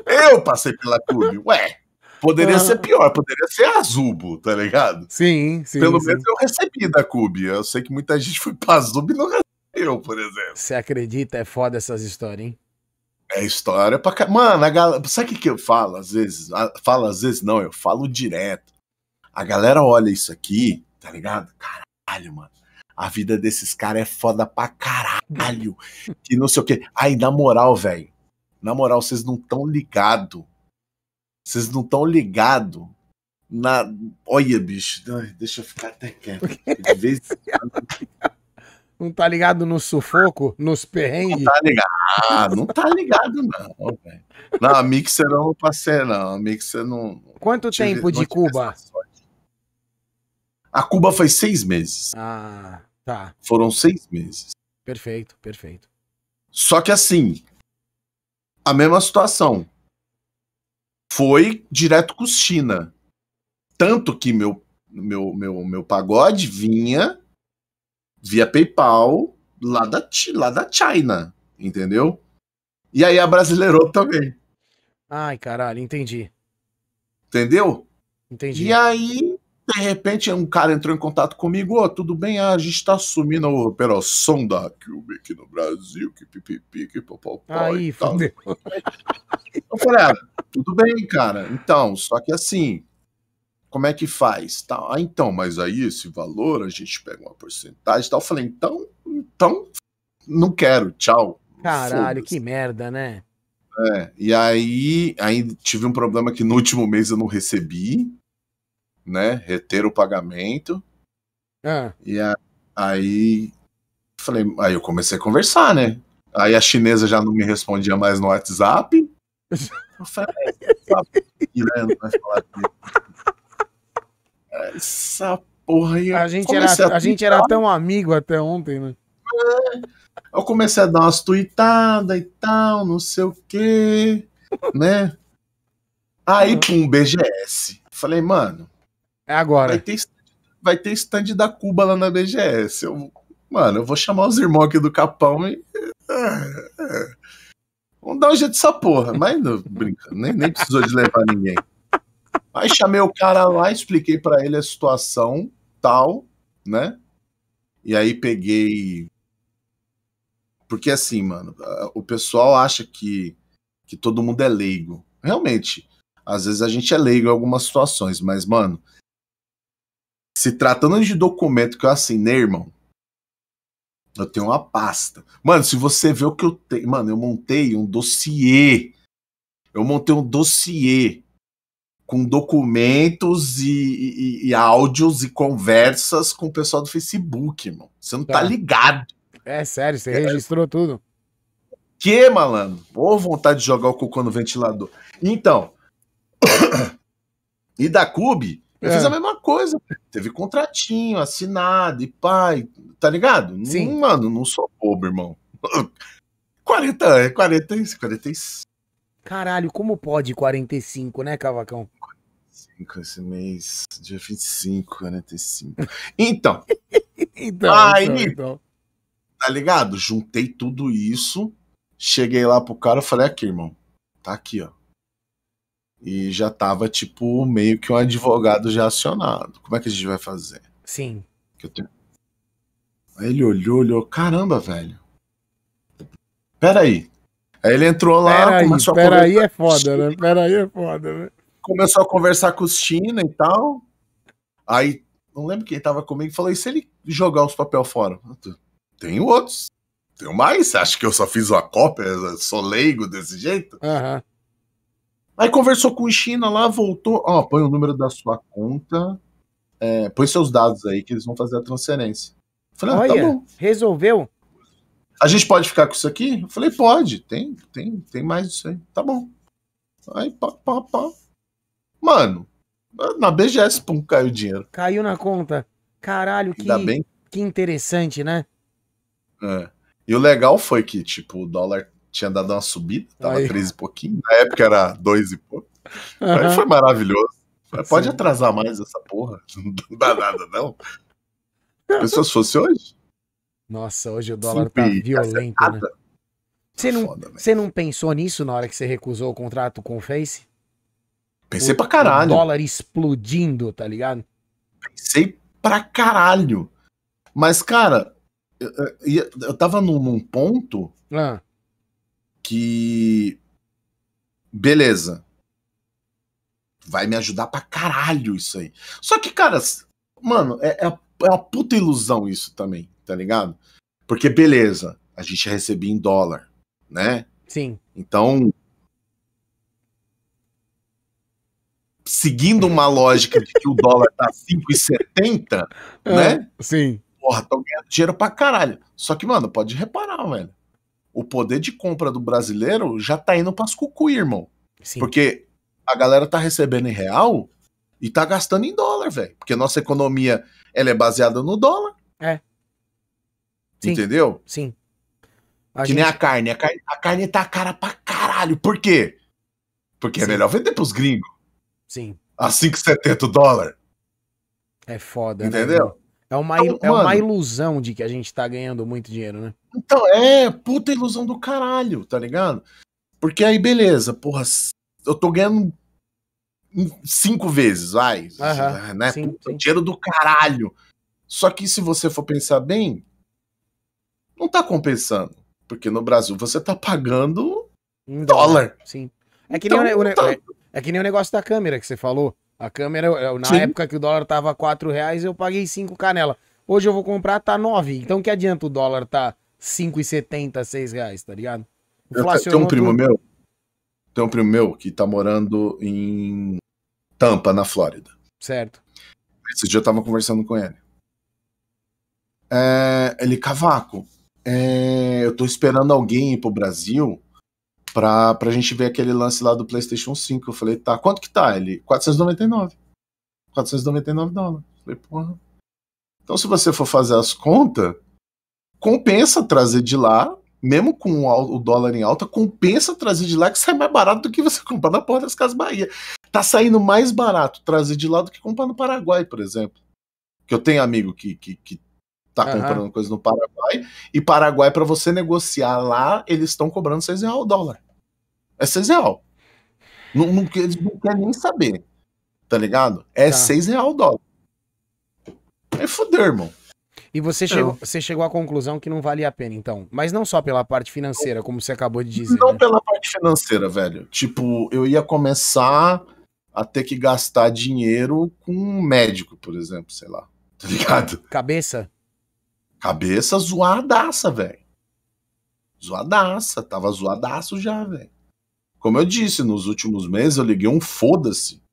Eu passei pela Cube. Ué, poderia Ah. ser pior, poderia ser Azubo, tá ligado? Sim, sim. Pelo sim. menos eu recebi da Cube. Eu sei que muita gente foi pra Azubo e não recebeu, por exemplo. Você acredita? É foda essas histórias, hein? É história pra cá. Mano, a galera. Sabe o que, que eu falo às vezes? Falo às vezes, não, eu falo direto. A galera olha isso aqui, tá ligado? Caralho, mano. A vida desses caras é foda pra caralho. Que não sei o quê. Aí, na moral, velho. Na moral, vocês não tão ligado. Vocês não tão ligado na. Olha, bicho. Ai, deixa eu ficar até quieto. De vez em Não tá ligado no sufoco, nos perrengues? Tá ligado? Ah, não tá ligado, não, velho. Não, a Mixer não passei, não. A Mixer não. Quanto tive- tempo de não Cuba? A Cuba foi seis meses. Ah, tá. Foram seis meses. Perfeito, perfeito. Só que assim, a mesma situação. Foi direto com China. Tanto que meu, meu, meu, meu pagode vinha via PayPal lá da, lá da China, entendeu? E aí a brasileirou também, Ai, caralho, entendi. entendeu? Entendi. E aí, de repente, um cara entrou em contato comigo, ô, tudo bem, ah, a gente tá assumindo a operação da Cube aqui no Brasil, que pipipi, que popopó Aí, fudeu. Eu falei, ah, tudo bem, cara. Então, só que assim, como é que faz? Tá, ah, então, mas aí esse valor a gente pega uma porcentagem e tal. Eu falei, então, então, não quero, tchau. Caralho, que merda, né? É, e aí, aí tive um problema que no último mês eu não recebi, né? Reter o pagamento. Ah, E a- aí Falei, aí eu comecei a conversar, né? Aí a chinesa já não me respondia mais no WhatsApp. Eu falei, essa comigo. Essa porra aí. A gente, era, a gente era tão amigo até ontem, né? Eu comecei a dar umas tuitadas e tal, não sei o quê, né? Aí, pum, BGS. Falei, mano, É agora. vai ter, stand- vai ter stand da Cuba lá na BGS. Eu, mano, eu vou chamar os irmãos aqui do Capão e. ah, ah. Vamos dar um jeito dessa porra. Mas não, brincando, nem, nem precisou de levar ninguém. Aí chamei o cara lá, expliquei pra ele a situação, tal, né? E aí peguei. Porque assim, mano, o pessoal acha que, que todo mundo é leigo. Realmente, às vezes a gente é leigo em algumas situações, mas, mano, se tratando de documento que eu assinei, irmão, eu tenho uma pasta. Mano, se você vê o que eu tenho. Mano, eu montei um dossiê. Eu montei um dossiê com documentos e, e- e áudios e conversas com o pessoal do Facebook, irmão. Você não tá Tá. ligado. É sério, você registrou tudo. Que, malandro? Ou vontade de jogar o cocô no ventilador. Então. e da Cube, eu É. fiz a mesma coisa. Teve contratinho assinado e pai, tá ligado? Sim. Não, mano, não sou bobo, irmão. 40 anos, 40, 45 Caralho, como pode 45, né, Cavacão? esse mês, dia 25, 45. Então, Então, Ai, então, então. tá ligado? Juntei tudo isso, cheguei lá pro cara e falei, aqui, irmão, tá aqui, ó. E já tava, tipo, meio que um advogado já acionado. Como é que a gente vai fazer? Sim. Tenho... Aí ele olhou, olhou, caramba, velho. Peraí. Aí ele entrou lá, Pera aí, começou, a pera conversar, aí é foda, né? Pera aí é foda, né? começou a conversar com os China e tal. Aí, não lembro quem tava comigo, falou, e se ele jogar os papel fora? Tenho outros. Tenho mais? Você acha que eu só fiz uma cópia? Sou leigo desse jeito? Aham. Aí conversou com o China lá, voltou. Ó, põe o número da sua conta. É, põe seus dados aí que eles vão fazer a transferência. Eu Falei, ah, tá bom. resolveu? A gente pode ficar com isso aqui? Eu falei, pode. Tem, tem, tem mais disso aí. Tá bom. Aí, pá, pá, pá. Mano, na BGS, pum, caiu o dinheiro. Caiu na conta. Caralho, que, que interessante, né? É. E o legal foi que, tipo, o dólar tinha dado uma subida, tava Aí. 13 e pouquinho. Na época era 2 e pouco. Aí Aham. foi maravilhoso. Pode Sim. atrasar mais essa porra. Não dá nada, não. Pensou se fosse hoje? Nossa, hoje o dólar tá Cinco e violento, né? cacetada. Você não, Foda, você não pensou nisso na hora que você recusou o contrato com o Face? Pensei O- pra caralho. O dólar explodindo, tá ligado? Pensei pra caralho. Mas, cara, eu, eu, eu tava num, num ponto Ah, que. Beleza. Vai me ajudar pra caralho isso aí. Só que, cara, mano, é, é, é uma puta ilusão isso também, tá ligado? Porque, beleza, a gente recebia em dólar, né? sim. Então. Seguindo uma lógica de que o dólar tá 5,70, né? Ah, sim. Porra, tô ganhando dinheiro pra caralho. Só que, mano, pode reparar, velho. O poder de compra do brasileiro já tá indo pras cucu, irmão. Sim. Porque a galera tá recebendo em real e tá gastando em dólar, velho. Porque nossa economia, ela é baseada no dólar. É. Sim. Entendeu? Sim. A que gente- nem a carne. a carne. A carne tá cara pra caralho. Por quê? Porque é Sim. melhor vender pros gringos Sim. a 5,70 dólar. É foda, né? Entendeu? irmão? É uma, Então, é uma mano- ilusão de que a gente tá ganhando muito dinheiro, né? Então, é puta ilusão do caralho, tá ligado? Porque aí, beleza, porra, eu tô ganhando cinco vezes, vai. Aham, né? sim, Puta, sim. dinheiro do caralho. Só que se você for pensar bem, não tá compensando. Porque no Brasil você tá pagando dólar. Sim. É que, nem Então, o, ne- o tá- é, é que nem o negócio da câmera que você falou. A câmera, eu- na Sim. época que o dólar tava 4 reais, eu paguei 5 canela. Hoje eu vou comprar, tá 9. Então que adianta o dólar tá 5,70, 6 reais, tá ligado? Eu te- Tem Inflacionou um primo tudo. meu. Tem um primo meu que tá morando em Tampa, na Flórida. Certo. Esse dia eu tava conversando com ele. É, ele, Cavaco, é, eu tô esperando alguém ir pro Brasil pra, pra gente ver aquele lance lá do PlayStation 5. Eu falei, tá, quanto que tá? Ele, 499. 499 dólares. Eu falei, porra. Então, se você for fazer as contas, compensa trazer de lá, mesmo com o dólar em alta, compensa trazer de lá que sai mais barato do que você comprar na porta das Casas Bahia. Tá saindo mais barato trazer de lá do que comprar no Paraguai, por exemplo. Que eu tenho amigo que, que, que tá uhum. comprando coisa no Paraguai, e Paraguai, para você negociar lá, eles estão cobrando 6 reais o dólar. É 6 real. Não, não, eles não querem nem saber. Tá ligado? É tá. 6 real o dólar. É foder, irmão. E você chegou, você chegou à conclusão que não valia a pena, então. Mas não só pela parte financeira, como você acabou de dizer. Não né? pela parte financeira, velho. Tipo, eu ia começar a ter que gastar dinheiro com um médico, por exemplo, sei lá. Tá ligado? Cabeça? Cabeça zoadaça, velho. Zoadaça. Tava zoadaço já, velho. Como eu disse, nos últimos meses eu liguei um foda-se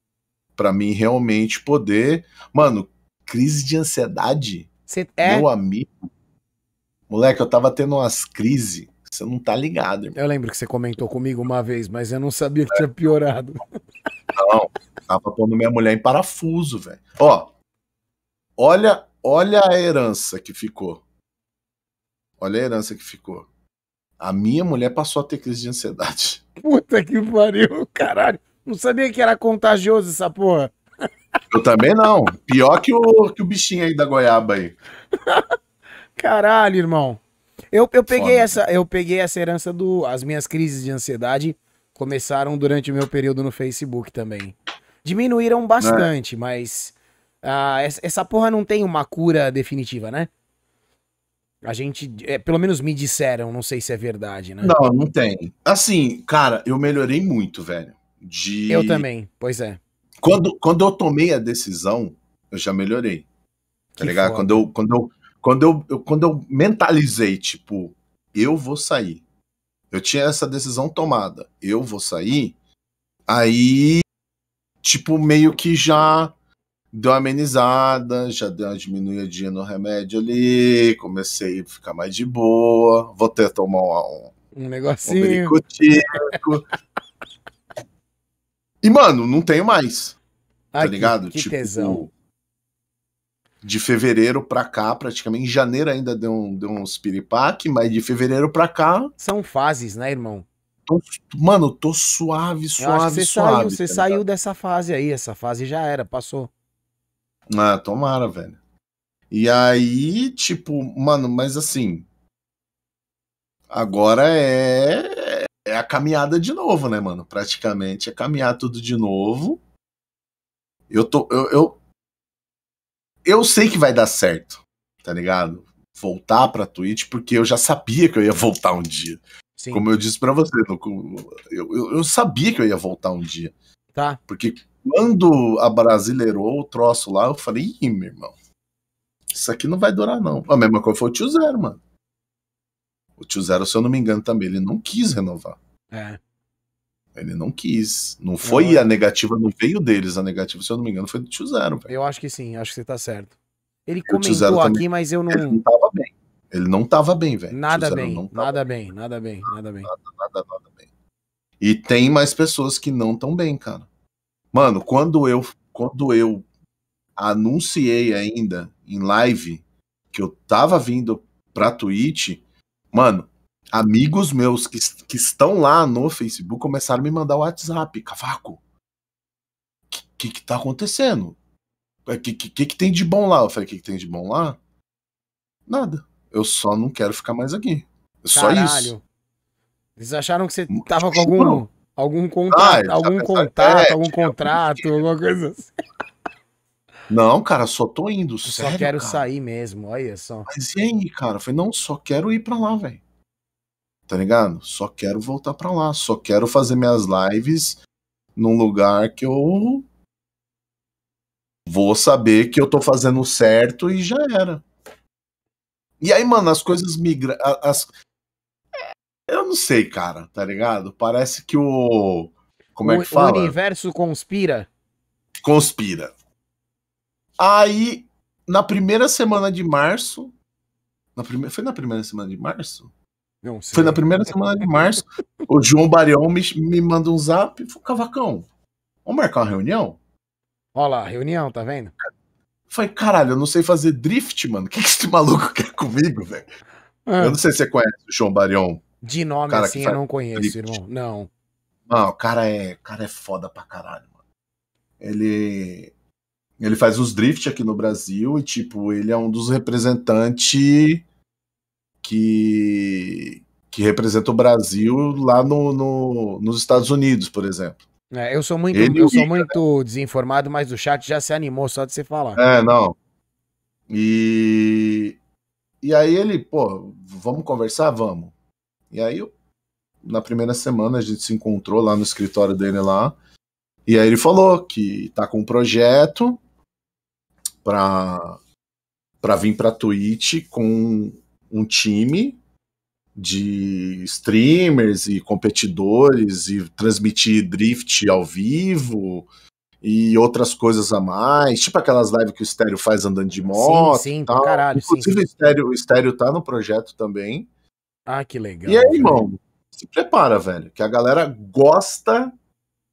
para mim realmente poder. Mano, crise de ansiedade. Cê é? Meu amigo. Moleque, eu tava tendo umas crises. Você não tá ligado, irmão. Eu lembro que você comentou comigo uma vez, mas eu não sabia que tinha piorado. Não, tava pondo minha mulher em parafuso, velho. Ó, olha, olha a herança que ficou. Olha a herança que ficou. A minha mulher passou a ter crise de ansiedade. Puta que pariu, caralho. Não sabia que era contagioso essa porra. Eu também não. Pior que o, que o bichinho aí da goiaba aí. Caralho, irmão. Eu, eu, peguei essa, eu peguei essa herança do. As minhas crises de ansiedade começaram durante o meu período no Facebook também. Diminuíram bastante, é. mas. Uh, essa porra não tem uma cura definitiva, né? A gente, é, pelo menos me disseram, não sei se é verdade, né? Não, não tem. Assim, cara, eu melhorei muito, velho. De... Eu também, pois é. Quando, quando eu tomei a decisão, eu já melhorei. Tá que ligado? Quando eu, quando, eu, quando, eu, eu, quando eu mentalizei, tipo, eu vou sair. Eu tinha essa decisão tomada. Eu vou sair. Aí, tipo, meio que já deu uma amenizada, já deu uma diminuidinha no remédio ali, comecei a ficar mais de boa, vou ter que tomar um, um negocinho. Um e, mano, não tenho mais. Ai, tá ligado? Que, que tipo, tesão. De fevereiro pra cá, praticamente. Em janeiro ainda deu, um, deu uns piripaque, mas de fevereiro pra cá. São fases, né, irmão? Tô, mano, tô suave, suave, você suave. Saiu, você tá saiu dessa fase aí, essa fase já era, passou. Ah, tomara, velho. E aí, tipo, mano, mas assim. Agora é, é a caminhada de novo, né, mano? Praticamente é caminhar tudo de novo. Eu tô. Eu, eu, eu sei que vai dar certo, tá ligado? Voltar pra Twitch, porque eu já sabia que eu ia voltar um dia. Sim. Como eu disse para você, eu, eu, eu sabia que eu ia voltar um dia. Tá. Porque quando a brasileirou o troço lá, eu falei, ih, meu irmão, isso aqui não vai durar, não. A mesma coisa foi o tio Zero, mano. O tio Zero, se eu não me engano, também, ele não quis renovar. É. Ele não quis. Não foi não, a negativa, não veio deles. A negativa, se eu não me engano, foi do tio Zero. Véio. Eu acho que sim, acho que você tá certo. Ele comentou aqui, também, mas eu não. Ele não tava bem. Ele não tava bem, velho. Nada bem, nada bem, nada bem, nada bem. Nada, nada, nada bem. E tem mais pessoas que não tão bem, cara. Mano, quando eu, quando eu anunciei ainda em live que eu tava vindo pra Twitch, mano, amigos meus que, que estão lá no Facebook começaram a me mandar o WhatsApp. Cavaco, o que, que, que tá acontecendo? O é, que, que, que, tem de bom lá? Eu falei, o que, que tem de bom lá? Nada. Eu só não quero ficar mais aqui. É só isso. Eles acharam que você tava com algum, Algum contrato, ah, algum contato, é, algum contrato, alguma coisa assim. Não, cara, só tô indo. Sério, só quero cara. sair mesmo, olha só. Mas e aí, cara? Eu falei, não, só quero ir pra lá, velho. Tá ligado? Só quero voltar pra lá. Só quero fazer minhas lives num lugar que eu vou saber que eu tô fazendo certo e já era. E aí, mano, as coisas migram. As, eu não sei, cara, tá ligado? Parece que o. Como é que fala? O universo conspira. Conspira. Aí, na primeira semana de março, Na primeira, foi na primeira semana de março? Não sei. Foi na primeira semana de março. o João Barion me, me manda um zap e falou: Cavacão, vamos marcar uma reunião? Olha lá, reunião, tá vendo? Falei, caralho, eu não sei fazer drift, mano. O que, que esse maluco quer comigo, velho? Ah, Eu não sei se você conhece o João Barion. de nome cara assim eu não conheço, drift. irmão. Não. Não, o cara é, o cara é foda pra caralho, mano. Ele ele faz os drift aqui no Brasil e tipo, ele é um dos representantes que que representa o Brasil lá no, no- nos Estados Unidos, por exemplo. É, eu sou muito, Ele eu sou Rica, muito desinformado, mas o chat já se animou só de você falar. É, não. E e aí ele, pô, vamos conversar, vamos. E aí eu- na primeira semana a gente se encontrou lá no escritório dele lá. E aí ele falou que tá com um projeto pra, pra vir pra Twitch com um time de streamers e competidores e transmitir drift ao vivo e outras coisas a mais, tipo aquelas lives que o Estéreo faz andando de moto. sim, pra tal. caralho, sim, Inclusive sim. O, Estéreo, o Estéreo tá no projeto também. Ah, que legal. E aí, velho. irmão, se prepara, velho, que a galera gosta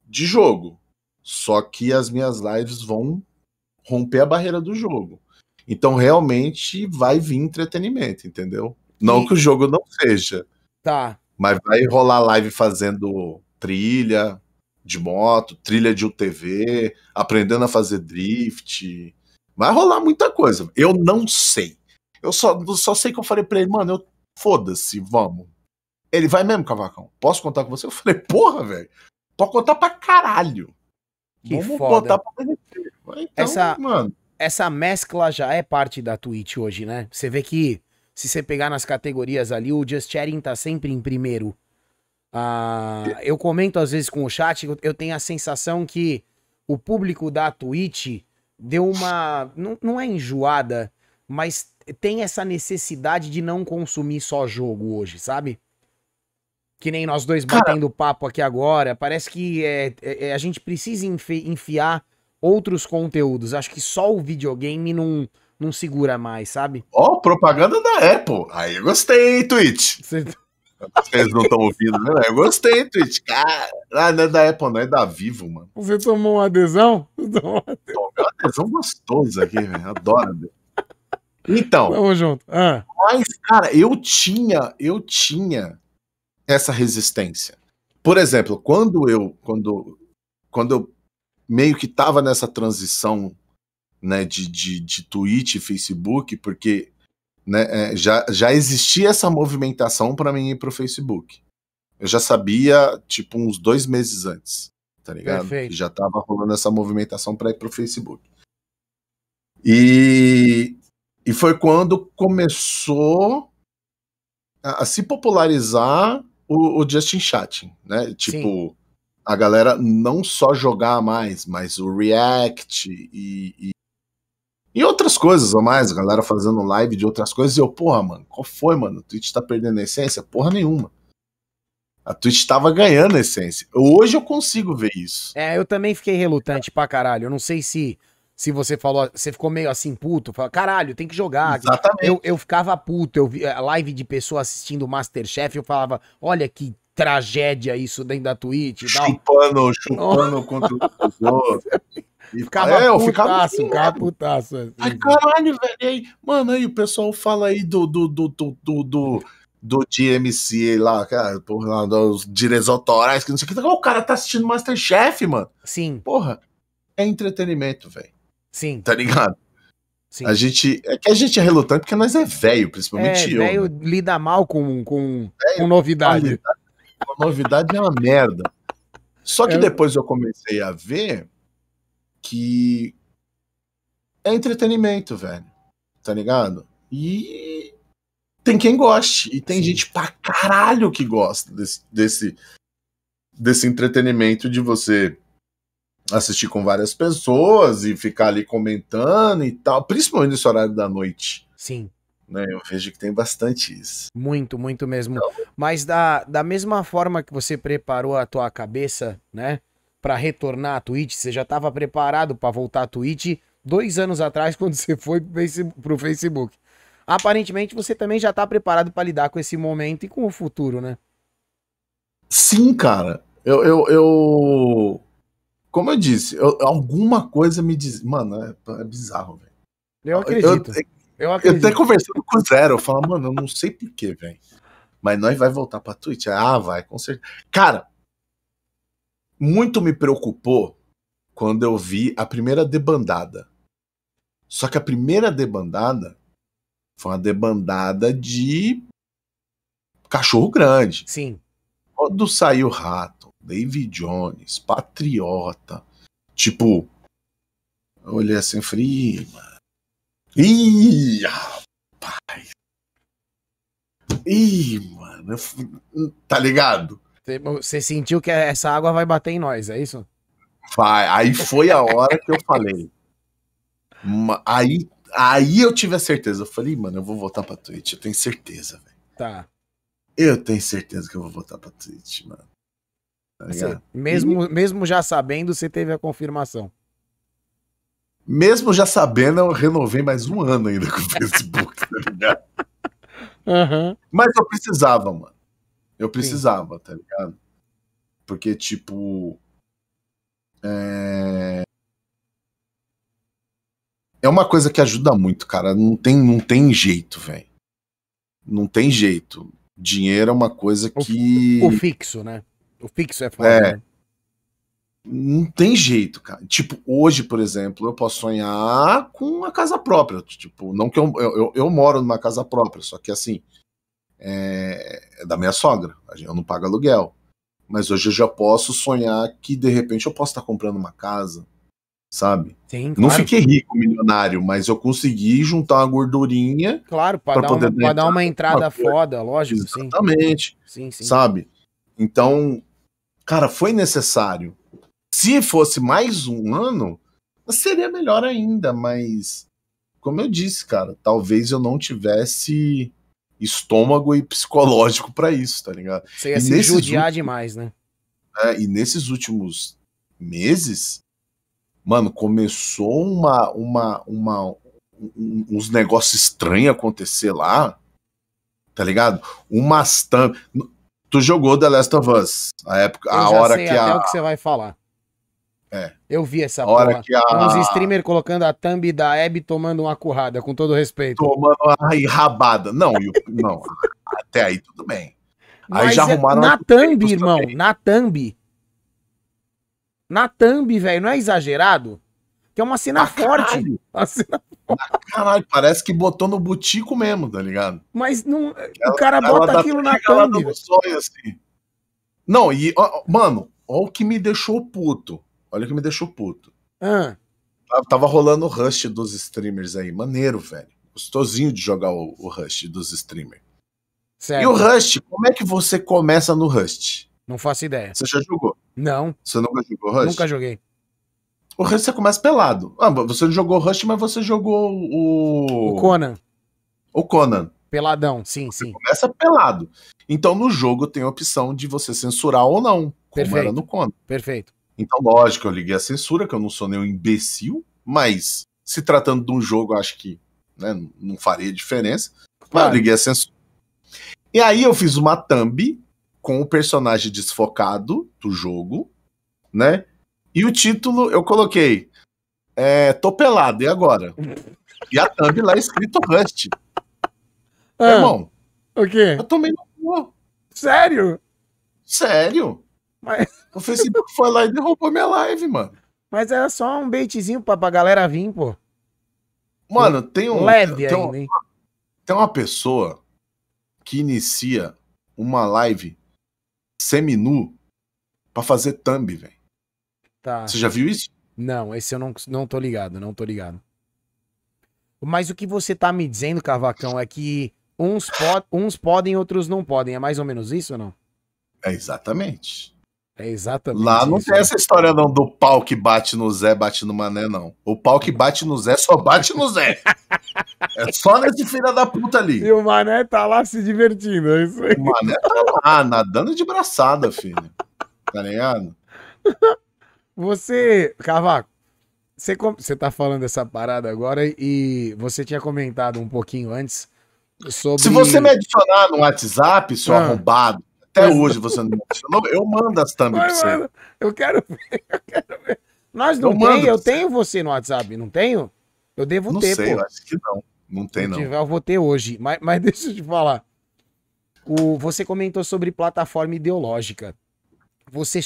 de jogo. Só que as minhas lives vão romper a barreira do jogo. Então, realmente, vai vir entretenimento, entendeu? Não E- que o jogo não seja, Tá. mas vai rolar live fazendo trilha de moto, trilha de UTV, aprendendo a fazer drift. Vai rolar muita coisa. Eu não sei. Eu só, só sei que eu falei pra ele, mano, eu foda-se, vamos. Ele vai mesmo, Cavacão? Posso contar com você? Eu falei, porra, velho. Pode contar pra caralho. Que Vamos foda. botar pra derreter. Então, Essa- mano. Essa mescla já é parte da Twitch hoje, né? Você vê que se você pegar nas categorias ali, o Just Chatting tá sempre em primeiro. Ah, eu comento às vezes com o chat, eu- eu tenho a sensação que o público da Twitch deu uma. Não, não é enjoada, mas tem essa necessidade de não consumir só jogo hoje, sabe? Que nem nós dois Cara- batendo papo aqui agora. Parece que é, é- é- a gente precisa enfi- enfiar outros conteúdos. Acho que só o videogame não, não segura mais, sabe? Ó, propaganda da Apple. Aí eu gostei, hein, Twitch. Você- Vocês não estão ouvindo, né? Eu gostei, Twitch. Cara, ah, não é da Apple, não é da Vivo, mano. Você tomou uma adesão? Tesão gostoso aqui, velho. Adoro. Então, Tamo junto. Ah, mas, cara, eu tinha, eu tinha essa resistência. Por exemplo, quando eu, quando, quando eu meio que tava nessa transição, né, de, de, de Twitch e Facebook, porque né, é, já, já existia essa movimentação para mim ir pro Facebook. Eu já sabia, tipo, uns dois meses antes, tá ligado? Perfeito. Já tava rolando essa movimentação para ir pro Facebook. E, e foi quando começou a, a se popularizar o, o Justin Chatting, né? Tipo, a galera não só jogar mais, mas o React e, e, e outras coisas a mais, a galera fazendo live de outras coisas, e eu, porra, mano, qual foi, mano? A Twitch tá perdendo a essência? Porra nenhuma. A Twitch tava ganhando a essência. Hoje eu consigo ver isso. é, eu também fiquei relutante pra caralho. Eu não sei se, se você falou, você ficou meio assim puto, fala, caralho, tem que jogar. Exatamente. Eu, eu ficava puto, eu vi a live de pessoa assistindo Masterchef, eu falava, olha que tragédia isso dentro da Twitch. Chupando, chupando contra os outros. E Ficava é, eu putaço, ficava assim, ficava putaço. assim. Ai, caralho, velho. Aí, mano, aí o pessoal fala aí do do do do do, do, do DMC lá, cara, porra, lá, dos direitos autorais, que não sei o que. O cara tá assistindo Masterchef, mano. Sim, Porra, é entretenimento, velho. Sim, Tá ligado? sim. A gente. É que a gente é relutante porque nós é velho, É, principalmente eu. velho né? lida mal com, com, com novidade. A novidade é uma merda. Só que É. depois eu comecei a ver que é entretenimento, velho. Tá ligado? E tem quem goste. E tem Sim. gente pra caralho que gosta desse, desse, desse entretenimento de você assistir com várias pessoas e ficar ali comentando e tal. Principalmente nesse horário da noite. Sim. Né? Eu vejo que tem bastante isso. Muito, muito mesmo. Mas da, da mesma forma que você preparou a tua cabeça, né, Pra retornar à Twitch, você já tava preparado pra voltar à Twitch dois anos atrás, quando você foi pro Face- pro Facebook. aparentemente você também já tá preparado pra lidar com esse momento e com o futuro, né? Sim, cara. Eu, eu, eu... Como eu disse, eu- alguma coisa me diz. Mano, é, é bizarro, velho. Eu acredito. Eu, Eu, eu acredito. até conversando com o Zero, eu falo, mano, eu não sei porquê, velho. Mas nós vai voltar pra Twitch? Ah, vai, com certeza. Cara, muito me preocupou quando eu vi a primeira debandada. Só que a primeira debandada foi uma debandada de cachorro grande. Sim. Quando saiu Rato, David Jones, Patriota, tipo, eu olhei assim e falei, "Ih, mano. Ih, rapaz. Ih, mano. Tá ligado? Você- sentiu que essa água vai bater em nós, é isso? Vai. Aí foi a hora que eu falei. Aí, aí eu tive a certeza. Eu falei, mano, eu vou voltar pra Twitch. Eu tenho certeza, velho. Tá. Eu tenho certeza que eu vou voltar pra Twitch, mano. Tá ligado? mesmo, mesmo já sabendo, você teve a confirmação. Mesmo já sabendo, eu renovei mais um ano ainda com o Facebook, tá ligado? Aham. Mas eu precisava, mano. Eu precisava, tá ligado? Porque, tipo. É... é uma coisa que ajuda muito, cara. Não tem, não tem jeito, velho. Não tem jeito. Dinheiro é uma coisa que. O fixo, né? O fixo é foda. É. né? Não tem jeito, cara. Tipo, hoje, por exemplo, eu posso sonhar com uma casa própria. Tipo, não que eu, eu, eu- moro numa casa própria, só que assim, é, é da minha sogra. Eu não pago aluguel. Mas hoje eu já posso sonhar que de repente eu posso estar comprando uma casa, sabe? Sim, Não claro. fiquei rico, milionário, mas eu consegui juntar uma gordurinha. Claro, pra, pra dar, poder uma, dar uma entrada uma foda, lógico, sim. Exatamente. Sim, sim. sabe? Então, cara, foi necessário. Se fosse mais um ano, seria melhor ainda, mas como eu disse, cara, talvez eu não tivesse estômago e psicológico pra isso, tá ligado? Você ia E se judiar últimos- demais, né? É, e nesses últimos meses, mano, começou uma, uma, uma um- uns negócios estranhos acontecer lá, tá ligado? Umas thumb. Tu jogou The Last of Us, a época, Eu a hora sei que até a, o que você vai falar. É. Eu vi essa a hora porra. que a Uns streamers colocando a thumb da Abby tomando uma currada, com todo respeito. tomando a enrabada. Não, e o- não, até aí tudo bem. Aí Mas já é- arrumaram Na outros thumb, irmão. também. Na thumb. Na thumb, velho. Não é exagerado? Que é uma cena Pra forte. caralho. Uma cena- Caralho, parece que botou no butico mesmo, tá ligado? Mas não, o cara Ela bota aquilo na thumb. assim. Não, e, ó, mano, olha o que me deixou puto. Olha o que me deixou puto. Ah, Tava- Tava rolando o rush dos streamers aí. Maneiro, velho. Gostosinho de jogar o, o rush dos streamers. certo. E o rush, como é que você começa no rush? Não faço ideia. Você já jogou? Não, Você nunca jogou rush? nunca joguei. O rush você começa pelado. Ah, você não jogou rush, mas você jogou o. O Conan, o Conan. peladão, sim, sim. Começa pelado. Então no jogo tem a opção de você censurar ou não, como Perfeito. era no Conan. Perfeito. Então, lógico, eu liguei a censura, que eu não sou nenhum imbecil, mas se tratando de um jogo, acho que né, não faria diferença. Mas Claro. eu liguei a censura. E aí eu fiz uma thumb com o personagem desfocado do jogo, né? E o título eu coloquei é, Tô pelado, e agora? E a thumb lá escrito Rust. Ah, Irmão, o quê? eu tomei no cu. Sério? Sério? Mas, O Facebook foi lá e derrubou minha live, mano. mas era só um baitzinho pra, pra galera vir, pô. Mano, tem um. Leve tem ainda? Tem uma pessoa que inicia uma live seminu pra fazer thumb, velho. Tá. Você já viu isso? Não, esse eu não, não tô ligado, não tô ligado. Mas o que você tá me dizendo, Cavacão, é que uns, po uns podem, outros não podem. É mais ou menos isso ou não? É exatamente. É exatamente Lá não isso. tem essa história não do pau que bate no Zé, bate no Mané, não. O pau que bate no Zé só bate no Zé. É só nesse filho da puta ali. E o Mané tá lá se divertindo, é isso aí. O Mané tá lá, nadando de braçada, filho. Tá ligado? Você, Cavaco, você, você tá falando essa parada agora e você tinha comentado um pouquinho antes Sobre... Se você me adicionar no WhatsApp, seu ah. arrombado, até hoje você não me adicionou, eu mando as thumb pra você. Eu quero ver, eu quero ver. Nós não eu tem, eu tenho você no WhatsApp, não tenho? Eu devo não ter, sei, pô. Eu acho que não. Não tem, não. Tiver, eu vou ter hoje. Mas, mas deixa eu te falar. O, você comentou sobre plataforma ideológica. Você,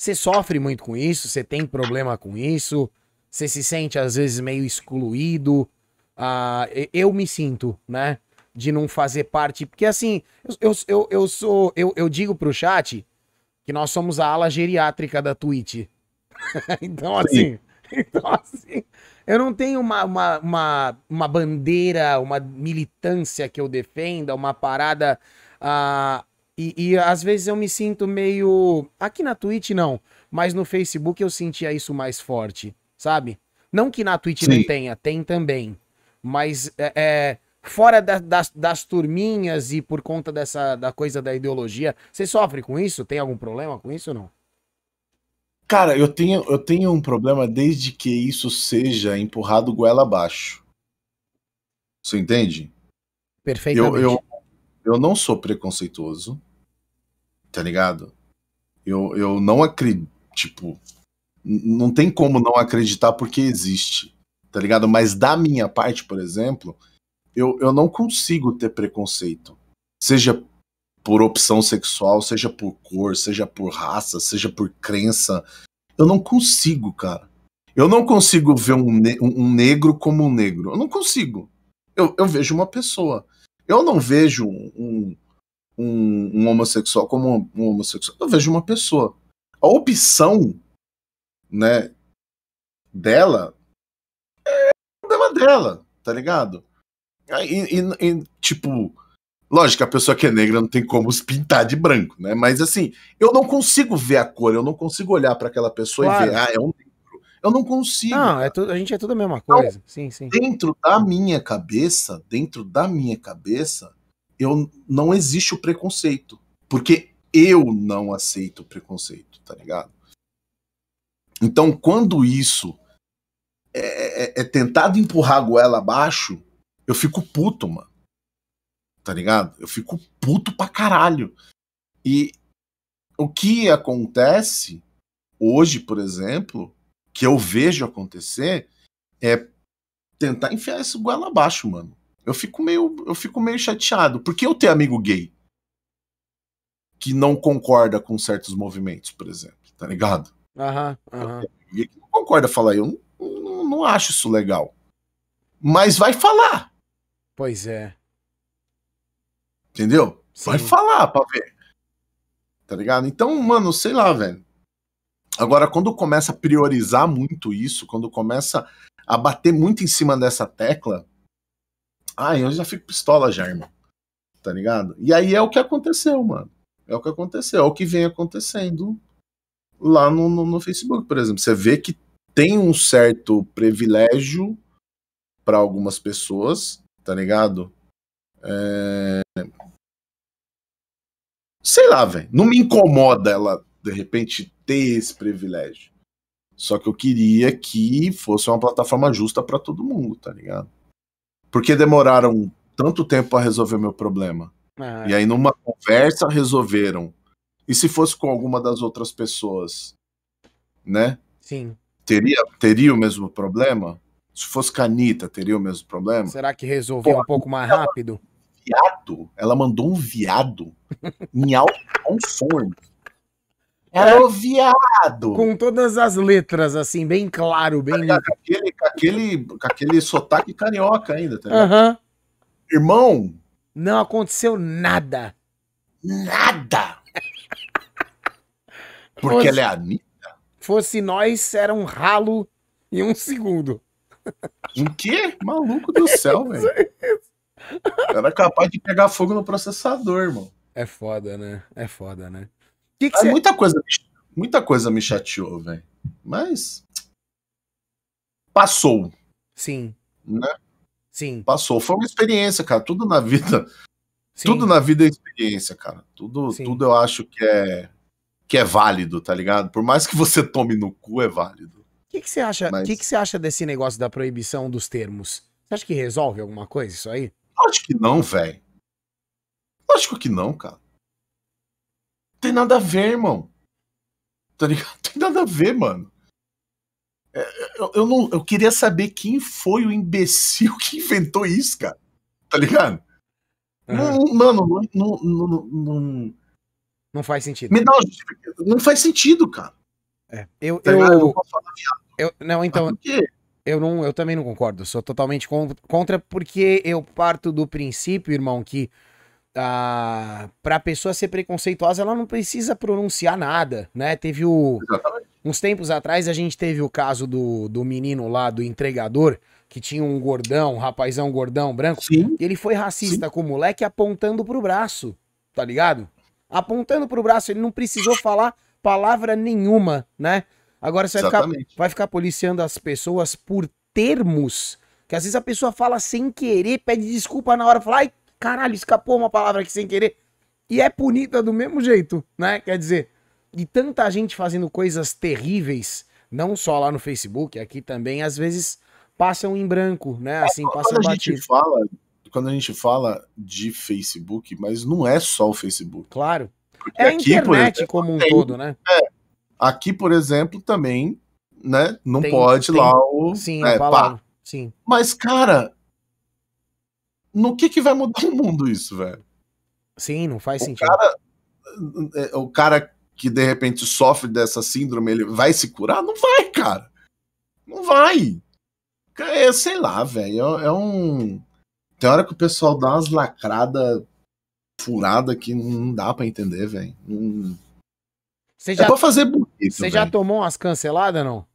você sofre muito com isso? Você tem problema com isso? Você se sente, às vezes, meio excluído? Ah, eu me sinto, né? De não fazer parte. Porque, assim, eu, eu, eu sou. Eu, eu digo pro chat que nós somos a ala geriátrica da Twitch. então, assim. Então, assim, eu não tenho uma, uma, uma, uma, bandeira, uma militância que eu defenda, uma parada. Uh, e, e, às vezes eu me sinto meio. Aqui na Twitch não, mas no Facebook eu sentia isso mais forte, sabe? Não que na Twitch Sim. não tenha, tem também. Mas é, é fora da, das, das turminhas e por conta dessa da coisa da ideologia, você sofre com isso? Tem algum problema com isso ou não? Cara, eu tenho, eu tenho um problema desde que isso seja empurrado goela abaixo. Você entende? Perfeitamente. Eu, eu, eu não sou preconceituoso, tá ligado? Eu, eu não acredito, tipo, não tem como não acreditar porque existe, tá ligado? Mas da minha parte, por exemplo, eu, eu não consigo ter preconceito. Seja por opção sexual, seja por cor, seja por raça, seja por crença. Eu não consigo, cara. Eu não consigo ver um, ne um negro como um negro. Eu não consigo. Eu, eu vejo uma pessoa. Eu não vejo um, um, um homossexual como um homossexual. Eu vejo uma pessoa. A opção, né, dela é o problema dela, tá ligado? E, e, e tipo, Lógico, a pessoa que é negra não tem como se pintar de branco, né? Mas assim, eu não consigo ver a cor, eu não consigo olhar para aquela pessoa claro. e ver, ah, é um negro. Eu não consigo. Não, é tudo, a gente é tudo a mesma coisa. Então, sim, sim. Dentro da minha cabeça, dentro da minha cabeça, eu não existe o preconceito, porque eu não aceito o preconceito, tá ligado? Então, quando isso é, é, é tentado empurrar a goela abaixo, eu fico puto, mano tá ligado? Eu fico puto pra caralho. E o que acontece hoje, por exemplo, que eu vejo acontecer, é tentar enfiar esse goela abaixo, mano. Eu fico meio, eu fico meio chateado. Porque eu tenho amigo gay que não concorda com certos movimentos, por exemplo, tá ligado? Aham, aham. E não concorda, fala, eu não, não, não acho isso legal. Mas vai falar. Pois é. Entendeu? Sim. Vai falar pra ver. Tá ligado? Então, mano, sei lá, velho. Agora, quando começa a priorizar muito isso, quando começa a bater muito em cima dessa tecla, ai, eu já fico pistola já, irmão. Tá ligado? E aí é o que aconteceu, mano. É o que aconteceu, é o que vem acontecendo lá no, no, no Facebook, por exemplo. Você vê que tem um certo privilégio para algumas pessoas, tá ligado? É... Sei lá, velho. Não me incomoda ela, de repente, ter esse privilégio. Só que eu queria que fosse uma plataforma justa para todo mundo, tá ligado? Porque demoraram tanto tempo para resolver meu problema. Ah, e aí, numa conversa, resolveram. E se fosse com alguma das outras pessoas, né? Sim. Teria, teria o mesmo problema? Se fosse canita, teria o mesmo problema? Será que resolveu Pô, um pouco mais rápido? viado. Ela mandou um viado em alto som. Era é. o viado. Com todas as letras, assim, bem claro, bem. Com, aquele, com, aquele, com aquele sotaque carioca ainda, tá uhum. Irmão. Não aconteceu nada. Nada. Porque fosse, ela é Anitta? Fosse nós, era um ralo em um segundo. Um quê? Maluco do céu, velho. Era capaz de pegar fogo no processador, irmão. É foda, né? É foda, né? Que que cê... muita, coisa, muita coisa me chateou, velho. Mas. Passou. Sim. Né? Sim. Passou. Foi uma experiência, cara. Tudo na vida. Sim. Tudo na vida é experiência, cara. Tudo, tudo eu acho que é que é válido, tá ligado? Por mais que você tome no cu, é válido. O que, você acha? O Mas... que, que você acha desse negócio da proibição dos termos? Você acha que resolve alguma coisa isso aí? Lógico que não, velho. Lógico que não, cara. Tem nada a ver, irmão. Tá ligado? Tem nada a ver, mano. É, eu, eu, não, eu queria saber quem foi o imbecil que inventou isso, cara. Tá ligado? Uhum. Não, mano, não, não, não, não, faz sentido. Me dá Não faz sentido, cara. É. Eu, tá eu, eu, eu, não, então. Eu, não, eu também não concordo. Sou totalmente contra, porque eu parto do princípio, irmão, que ah, para a pessoa ser preconceituosa, ela não precisa pronunciar nada, né? Teve o. Exatamente. Uns tempos atrás a gente teve o caso do, do menino lá, do entregador, que tinha um gordão, um rapazão gordão branco. Sim. E ele foi racista Sim. com o moleque apontando pro braço, tá ligado? Apontando pro braço, ele não precisou falar palavra nenhuma, né? Agora você vai ficar, vai ficar policiando as pessoas por termos que às vezes a pessoa fala sem querer, pede desculpa na hora, fala, ai, caralho, escapou uma palavra aqui sem querer. E é punida do mesmo jeito, né? Quer dizer, e tanta gente fazendo coisas terríveis, não só lá no Facebook, aqui também, às vezes passam em branco, né? Assim, é, passam quando a gente fala Quando a gente fala de Facebook, mas não é só o Facebook. Claro. Porque é a internet exemplo, como um tem, todo, né? É, aqui, por exemplo, também, né? Não tem, pode tem, lá o. Sim, é, pá. Sim. Mas, cara, no que que vai mudar o mundo isso, velho? Sim, não faz o sentido. Cara, é, o cara que de repente sofre dessa síndrome, ele vai se curar? Não vai, cara. Não vai. É, sei lá, velho. É, é, um. Tem hora que o pessoal dá umas lacradas furada que não dá para entender, velho. Não... Já, é pra fazer bonito. Você já tomou umas canceladas, não?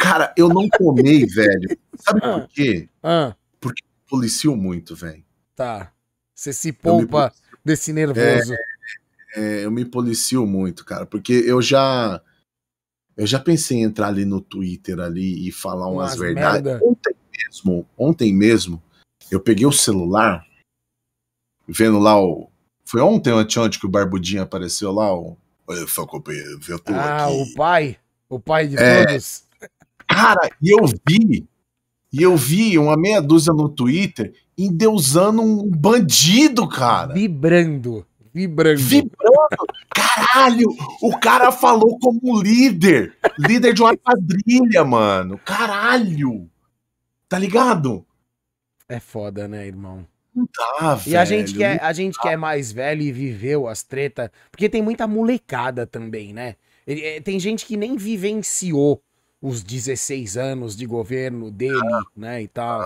Cara, eu não tomei, velho. Sabe ah, por quê? Ah. Porque policio muito, velho. Tá. Você se poupa desse nervoso. É, é, eu me policio muito, cara, porque eu já eu já pensei em entrar ali no Twitter ali e falar umas, umas verdades. Merda. Ontem mesmo, ontem mesmo, eu peguei o celular, vendo lá o. Foi ontem ou anteontem que o Barbudinho apareceu lá? O... Olha só, eu tô ah, aqui. o pai. O pai de é, todos. Cara, e eu vi. E eu vi uma meia dúzia no Twitter endeusando um bandido, cara. Vibrando. Vibrando. Vibrando. Caralho, o cara falou como líder. Líder de uma quadrilha, mano. Caralho. Tá ligado? É foda, né, irmão? Não dá, velho. E a gente que é, a gente que é mais velho e viveu as tretas, porque tem muita molecada também, né? É, tem gente que nem vivenciou os 16 anos de governo dele, né, e tal.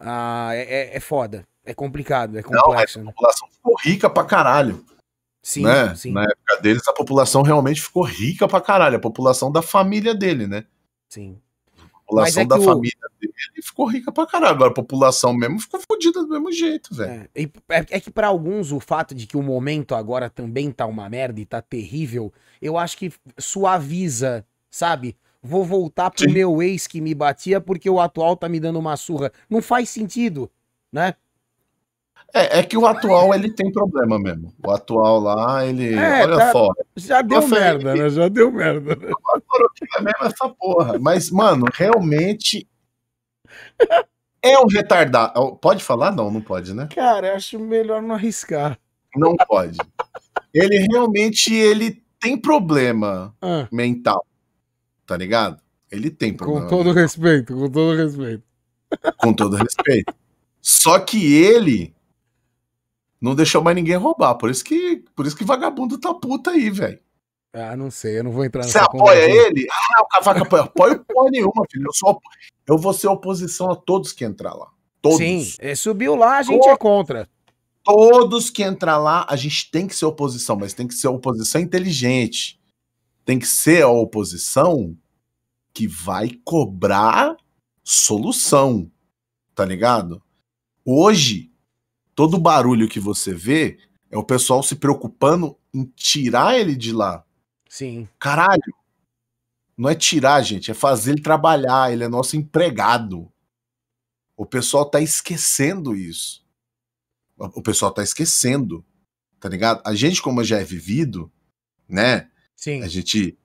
Ah, é, é, é foda. É complicado, é complexo. Não, a né? população ficou rica pra caralho. Sim, né? sim. Na época deles, a população realmente ficou rica pra caralho. A população da família dele, né? Sim. A população é da o... família dele ficou rica pra caralho. Agora a população mesmo ficou fodida do mesmo jeito, velho. É, é, é que para alguns o fato de que o momento agora também tá uma merda e tá terrível, eu acho que suaviza, sabe? Vou voltar pro Sim. meu ex que me batia porque o atual tá me dando uma surra. Não faz sentido, né? É, é que o atual ele tem problema mesmo. O atual lá, ele. É, olha tá, só. Já deu Nossa, merda, ele, né? Já deu merda. Né? É mesmo essa porra. Mas, mano, realmente. É um retardado. Pode falar? Não, não pode, né? Cara, acho melhor não arriscar. Não pode. ele realmente ele tem problema ah. mental. Tá ligado? Ele tem problema. Com todo respeito, com todo respeito. Com todo respeito. Só que ele não deixou mais ninguém roubar. Por isso que, por isso que vagabundo tá puta aí, velho. Ah, não sei, eu não vou entrar nessa Você apoia ele? Ah, o Cavaco apoia. Apoio porra nenhuma, filho. Eu, sou, eu vou ser oposição a todos que entrar lá. Todos. Sim, é, subiu lá, a gente todos, é contra. Todos que entrar lá, a gente tem que ser oposição, mas tem que ser oposição inteligente. Tem que ser a oposição que vai cobrar solução. Tá ligado? Hoje, todo barulho que você vê é o pessoal se preocupando em tirar ele de lá. Sim. Caralho. Não é tirar, gente, é fazer ele trabalhar, ele é nosso empregado. O pessoal tá esquecendo isso. O pessoal tá esquecendo. Tá ligado? A gente, como já é vivido, né? Sim. A gente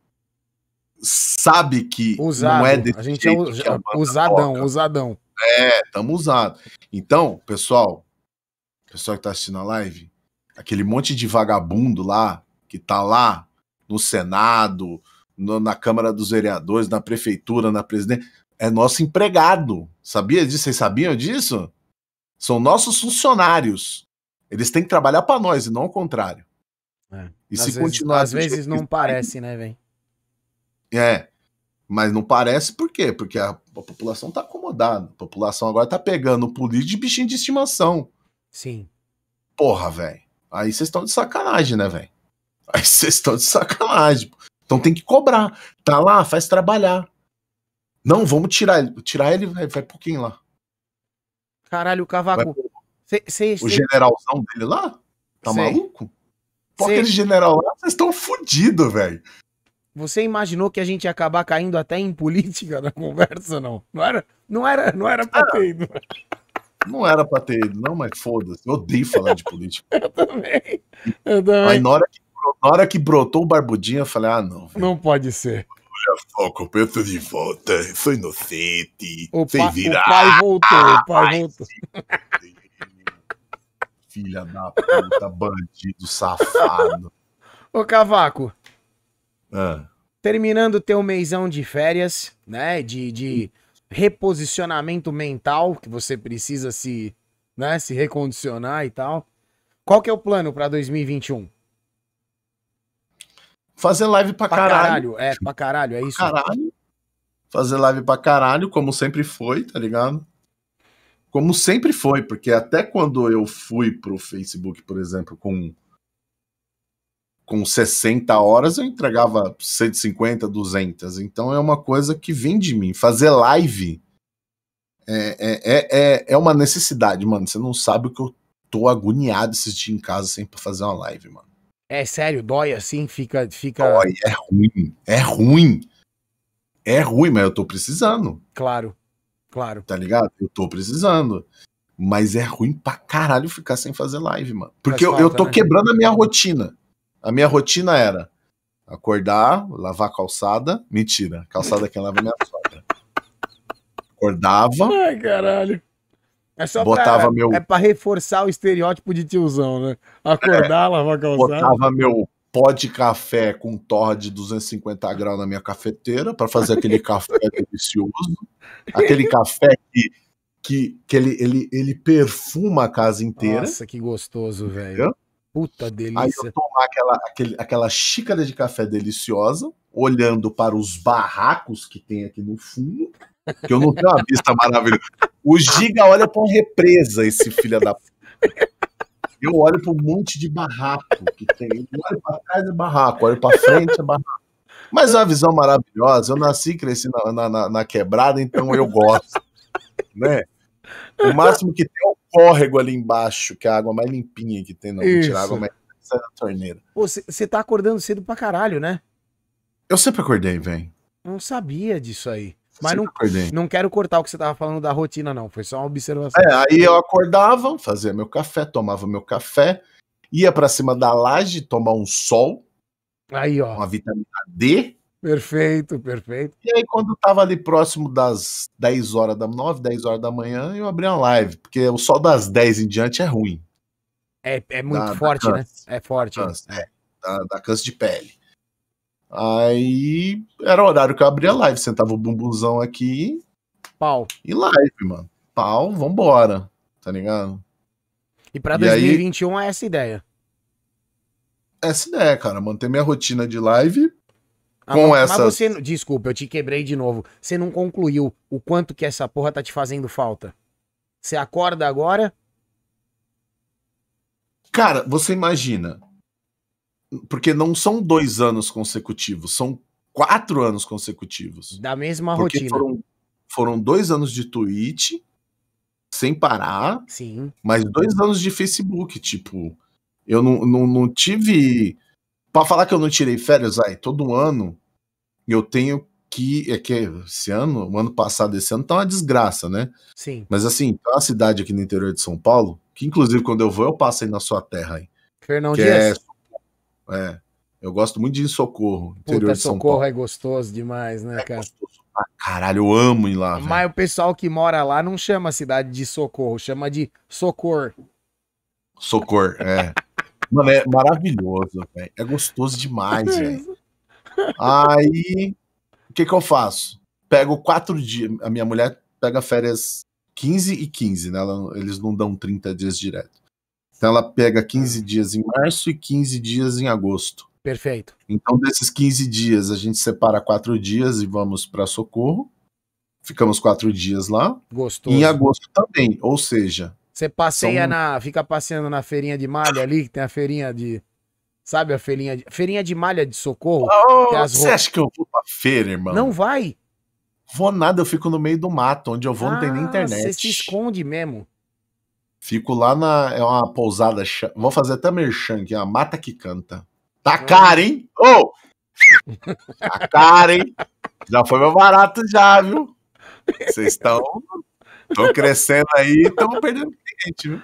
sabe que Usado. não é desse A gente é, o, usadão, toca. usadão. É, tamo usado. Então, pessoal, pessoal que tá assistindo a live, aquele monte de vagabundo lá, que tá lá no Senado, no, na Câmara dos Vereadores, na Prefeitura, na Presidência, é nosso empregado. Sabia disso? Vocês sabiam disso? São nossos funcionários. Eles têm que trabalhar para nós e não ao contrário. É. E às se vezes, continuar. Às vezes não parece, né, velho? É. Mas não parece por quê? Porque a, a população tá acomodada. A população agora tá pegando o político de bichinho de estimação. Sim. Porra, velho. Aí vocês estão de sacanagem, né, velho? Aí vocês estão de sacanagem. Então tem que cobrar. Tá lá, faz trabalhar. Não, vamos tirar ele. Tirar ele, vai, vai por quem lá? Caralho, o cavaco. Cê, cê, o generalzão dele lá? Tá maluco? Pô, aquele general lá, vocês estão fodidos, velho. Você imaginou que a gente ia acabar caindo até em política na conversa, não? Não era, não era, não era pra ter ido. Não era pra ter ido, não, mas foda-se. Eu odeio falar de política. eu também. Eu também. Aí na hora, que, na hora que brotou o Barbudinho, eu falei, ah, não. Véio. Não pode ser. Olha só, eu penso de volta. Sou inocente. O, pa virar. o pai voltou, o pai voltou. Filha da puta, bandido, safado. Ô, Cavaco. Ah. Terminando teu meizão de férias, né? De, de reposicionamento mental, que você precisa se, né, se recondicionar e tal. Qual que é o plano para 2021? Fazer live pra, pra caralho. caralho. É, pra caralho, é isso. Caralho. Fazer live pra caralho, como sempre foi, tá ligado? Como sempre foi, porque até quando eu fui pro Facebook, por exemplo, com com 60 horas eu entregava 150, 200. Então é uma coisa que vem de mim. Fazer live é, é, é, é uma necessidade, mano. Você não sabe o que eu tô agoniado assistir em casa sem fazer uma live, mano. É sério, dói assim, fica. fica... Dói, é ruim. É ruim. É ruim, mas eu tô precisando. Claro, claro. Tá ligado? Eu tô precisando. Mas é ruim pra caralho ficar sem fazer live, mano. Porque eu, eu tô né? quebrando a minha rotina. A minha rotina era acordar, lavar a calçada. Mentira, calçada quem lava é minha sogra. Acordava. Ai, caralho. É só botava pra, meu... é pra reforçar o estereótipo de tiozão, né? Acordar, é, lavar a calçada. Botava meu pó de café com torra de 250 graus na minha cafeteira para fazer aquele café delicioso. Aquele café que, que, que ele, ele, ele perfuma a casa inteira. Nossa, que gostoso, velho. Puta delícia. Aí eu tomar aquela, aquele, aquela xícara de café deliciosa, olhando para os barracos que tem aqui no fundo, que eu não tenho uma vista maravilhosa. O Giga olha para uma represa, esse filho da Eu olho para um monte de barraco que tem. Eu olho para trás é barraco, olho para frente é barraco. Mas é uma visão maravilhosa. Eu nasci e cresci na, na, na, quebrada, então eu gosto. Né? O máximo que tem é um córrego ali embaixo, que é a água mais limpinha que tem, não tirar água mais sai da torneira. Você tá acordando cedo pra caralho, né? Eu sempre acordei, velho. Não sabia disso aí. Mas não, não quero cortar o que você tava falando da rotina, não. Foi só uma observação. É, aí eu acordava, fazia meu café, tomava meu café, ia para cima da laje tomar um sol. Aí, ó. Uma vitamina D. Perfeito, perfeito. E aí, quando tava ali próximo das 10 horas da 9, 10 horas da manhã, eu abri uma live, porque o sol das 10 em diante é ruim. É, é muito da, forte, da né? É forte. Câncer, é, da, da câncer de pele. Aí era o horário que eu abria a live, sentava o bumbuzão aqui. Pau. E live, mano. Pau, vambora. Tá ligado? E pra e 2021 aí, é essa ideia. Essa ideia, cara. Manter minha rotina de live ah, com mas, Mas você. Desculpa, eu te quebrei de novo. Você não concluiu o quanto que essa porra tá te fazendo falta. Você acorda agora? Cara, você imagina. Porque não são dois anos consecutivos, são quatro anos consecutivos. Da mesma porque rotina. Foram, foram dois anos de Twitch, sem parar. Sim. Mas dois anos de Facebook. Tipo, eu não, não, não tive Pra falar que eu não tirei férias, aí, todo ano eu tenho que. É que esse ano, o ano passado, esse ano, tá uma desgraça, né? Sim. Mas assim, tem uma cidade aqui no interior de São Paulo, que inclusive quando eu vou, eu passo aí na sua terra aí. Fernão Dias. É, é. Eu gosto muito de Socorro, interior Puta, de São Socorro Paulo. é gostoso demais, né, é cara? Gostoso. pra caralho, eu amo ir lá. Mas o pessoal que mora lá não chama a cidade de Socorro, chama de Socor. Socor, é. Mano, é maravilhoso, velho. É gostoso demais, velho. Aí, o que que eu faço? Pego quatro dias. A minha mulher pega férias 15 e 15, né? Ela- eles não dão 30 dias direto. Então ela pega 15 dias em março e 15 dias em agosto. Perfeito. Então, desses 15 dias, a gente separa quatro dias e vamos para Socorro. Ficamos quatro dias lá. Gostoso. E em agosto também. Ou seja, Você passeia São- na. Fica passeando na feirinha de malha ali, que tem a feirinha de. Sabe a feirinha de. Feirinha de malha de socorro? As você roupas. acha que eu vou pra feira, irmão? Não vai. Vou nada, eu fico no meio do mato. Onde eu vou não tem nem Ah, internet. Você se esconde mesmo. Fico lá na. É uma pousada. Vou fazer até merchan aqui, a Mata que Canta. Tá caro, hein? Ô! Tá caro, hein? Já foi meu barato, já, viu? Vocês estão. Estão crescendo aí, estão perdendo cliente, viu?